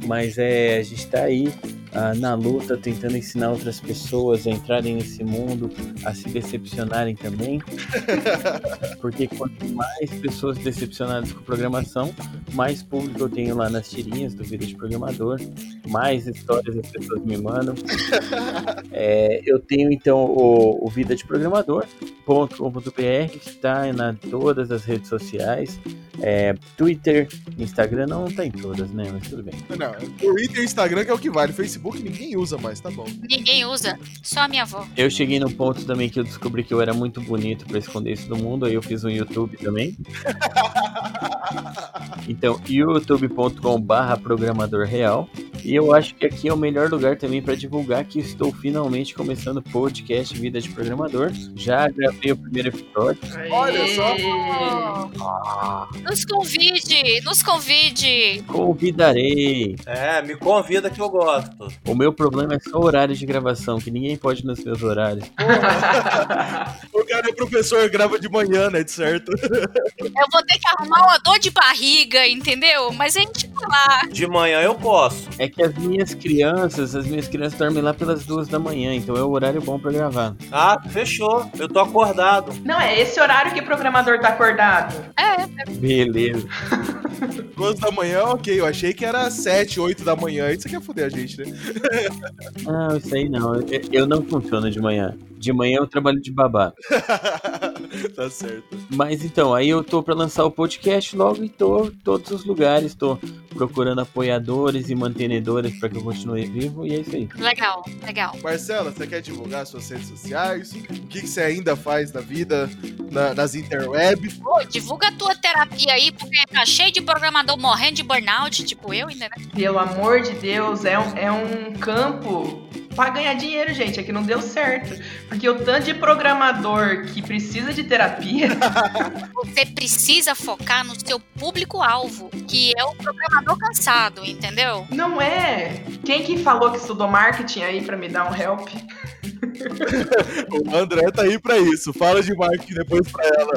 mas é a gente tá aí ah, na luta tentando ensinar outras pessoas a entrarem nesse mundo, a se decepcionarem também. Porque quanto mais pessoas decepcionadas com programação, mais público eu tenho lá nas tirinhas do vídeo de programador, mais histórias as pessoas me mandam. É, eu tenho então o, o vida de programador.com.br, que está em todas as redes sociais. É, Twitter, Instagram não está em todas, né? Mas tudo bem. Não, Twitter e Instagram que é o que vale. Facebook ninguém usa mais, tá bom. Ninguém usa, só a minha avó. Eu cheguei no ponto também que eu descobri que eu era muito bonito para esconder isso do mundo, aí eu fiz um YouTube também. então, youtube.com/barra programador real. E eu acho que aqui é o melhor lugar também para divulgar que estou finalmente começando o podcast Vida de Programador. Já gravei o primeiro episódio. Olha só. Nos convide, nos convide. convidarei. É, me convida que eu gosto. O meu problema é só o horário de gravação, que ninguém pode nos meus horários. O cara é professor, grava de manhã, né? De certo. Eu vou ter que arrumar uma dor de barriga, entendeu? Mas a gente tá lá. De manhã eu posso. É que as minhas crianças, as minhas crianças dormem lá pelas duas da manhã, então é o horário bom pra gravar. Ah, fechou. Eu tô acordado. Não, é esse horário que o programador tá acordado. É, Beleza. Duas da manhã, ok. Eu achei que era sete, oito da manhã. Isso quer foder a gente, né? Não, isso aí não. Eu, eu não funciono de manhã. De manhã eu trabalho de babá. tá certo. Mas então, aí eu tô pra lançar o podcast logo e tô em todos os lugares. Tô procurando apoiadores e mantenedores pra que eu continue vivo. E é isso aí. legal, legal. Marcela, você quer divulgar suas redes sociais? O que, que você ainda faz na vida, na- nas interwebs? Pô, divulga a tua terapia aí, porque tá cheio de programador morrendo de burnout, tipo eu ainda, né? Pelo amor de Deus, é um, é um campo pra ganhar dinheiro, gente. É que não deu certo. Porque o tanto de programador que precisa de terapia. Você precisa focar no seu público-alvo, que é o programador cansado, entendeu? Não é. Quem que falou que estudou marketing aí pra me dar um help? O André tá aí pra isso. Fala de marketing depois pra ela.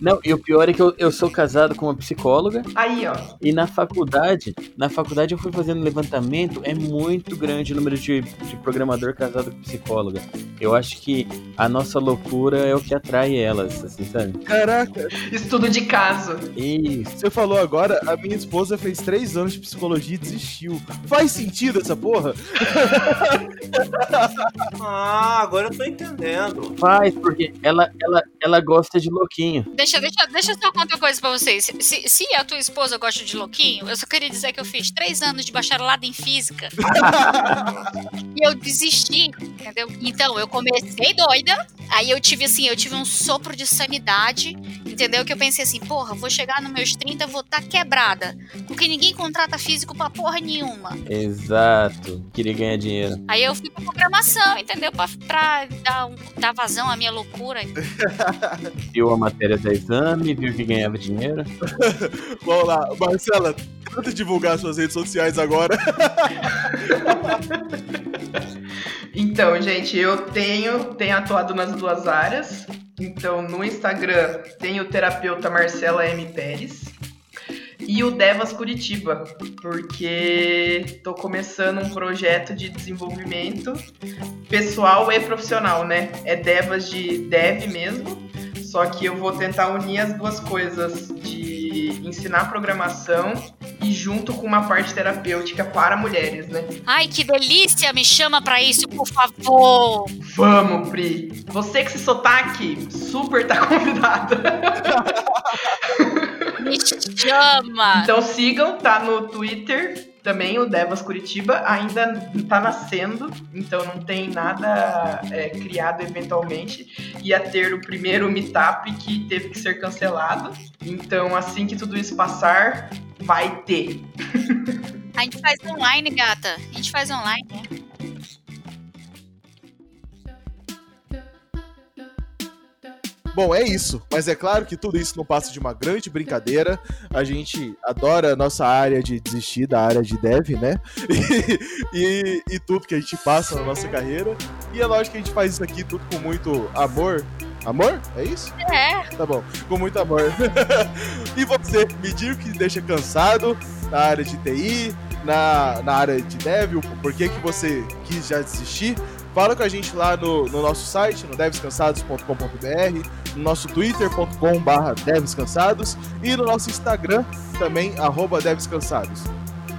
Não, e o pior é que eu, eu sou casado com uma psicóloga. Aí, ó. E na faculdade, na faculdade eu fui fazendo levantamento, é muito grande o número de, de programador casado com psicóloga. Eu acho que a nossa loucura é o que atrai elas, assim, sabe? Caraca, Estudo de caso. Isso. você falou agora, a minha esposa fez três anos de psicologia e desistiu. Faz sentido essa porra? Ah, agora eu tô entendendo. Faz, porque ela, ela, ela gosta de louquinho. Deixa, deixa, deixa eu só contar uma coisa pra vocês. Se, se- a tua esposa gosta de louquinho, eu só queria dizer que eu fiz três anos de bacharelado em física. e eu desisti, entendeu? Então, eu comecei doida, aí eu tive assim, eu tive um sopro de sanidade, entendeu? Que eu pensei assim, porra, vou chegar nos meus 30, vou estar quebrada. Porque ninguém contrata físico pra porra nenhuma. Exato. Queria ganhar dinheiro. Aí eu fui pra programação, entendeu? Pra, pra dar, um- dar vazão à minha loucura. Viu a matéria da exame, viu que ganhava dinheiro. Vamos lá, Marcela, tenta divulgar suas redes sociais agora. Então, gente, eu tenho, tenho atuado nas duas áreas. Então, no Instagram tem o terapeuta Marcela M. Pérez e o Devas Curitiba, porque tô começando um projeto de desenvolvimento pessoal e profissional, né? É Devas de dev mesmo, só que eu vou tentar unir as duas coisas de ensinar programação e junto com uma parte terapêutica para mulheres, né? Ai, que delícia! Me chama pra isso, por favor! Vamos, Pri. Você que se sotaque, super tá convidada. Me chama! Então sigam, tá no Twitter também, o Devas Curitiba. Ainda tá nascendo, então não tem nada é, criado eventualmente. Ia ter o primeiro meetup que teve que ser cancelado. Então, assim que tudo isso passar, vai ter. A gente faz online, gata. A gente faz online. né? Bom, é isso. Mas é claro que tudo isso não passa de uma grande brincadeira. A gente adora a nossa área de desistir da área de dev, né? E, e, e tudo que a gente passa na nossa carreira. E é lógico que a gente faz isso aqui tudo com muito amor. Amor? É isso? É. Tá bom. Com muito amor. e você, me diga o que deixa cansado na área de TI, na, na área de dev, o porquê que você quis já desistir. Fala com a gente lá no, no nosso site, no devscansados.com.br, no nosso twitter.com.br devscansados e no nosso Instagram também, arroba devscansados.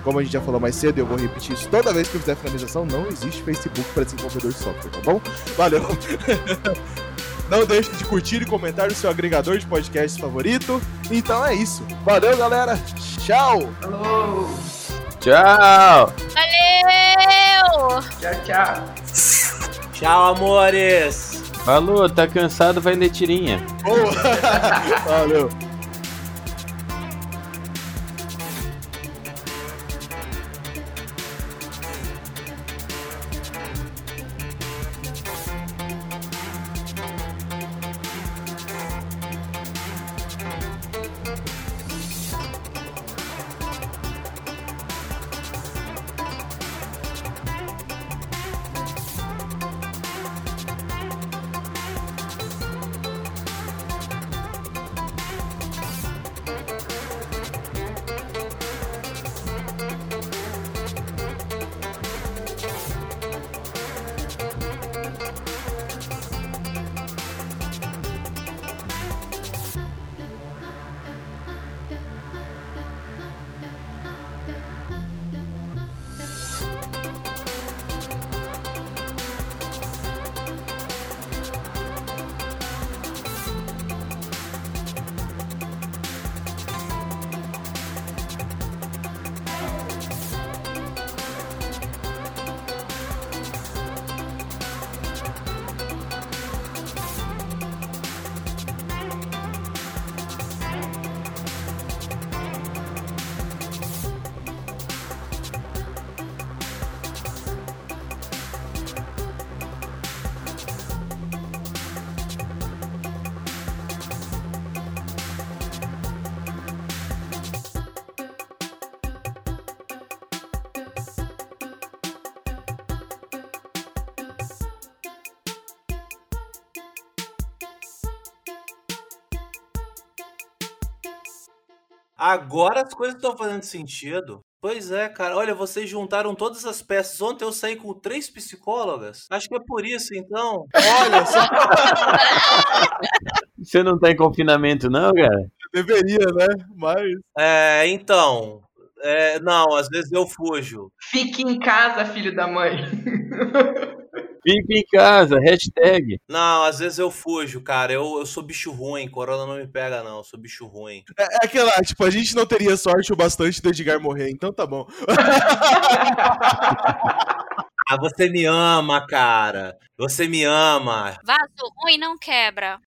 Como a gente já falou mais cedo, eu vou repetir isso toda vez que eu fizer finalização, não existe Facebook para desenvolvedor de software, tá bom? Valeu! Não deixe de curtir e comentar no seu agregador de podcast favorito. Então é isso. Valeu, galera. Tchau! Tchau! Valeu! Tchau, tchau. Tchau, amores! Falou, tá cansado, vai ler tirinha. Boa. Valeu. Agora as coisas estão fazendo sentido. Pois é, cara. Olha, vocês juntaram todas as peças. Ontem eu saí com três psicólogas. Acho que é por isso, então. Olha só. Você não tá em confinamento, não, cara? Deveria, né? Mas. É, então. É, não, às vezes eu fujo. Fique em casa, filho da mãe. Fica em casa, hashtag. Não, às vezes eu fujo, cara. Eu, eu sou bicho ruim. Corona não me pega, não. Eu sou bicho ruim. É, é aquela, tipo, a gente não teria sorte o bastante do Edgar morrer, então tá bom. Ah, você me ama, cara. Você me ama. Vaso ruim não quebra.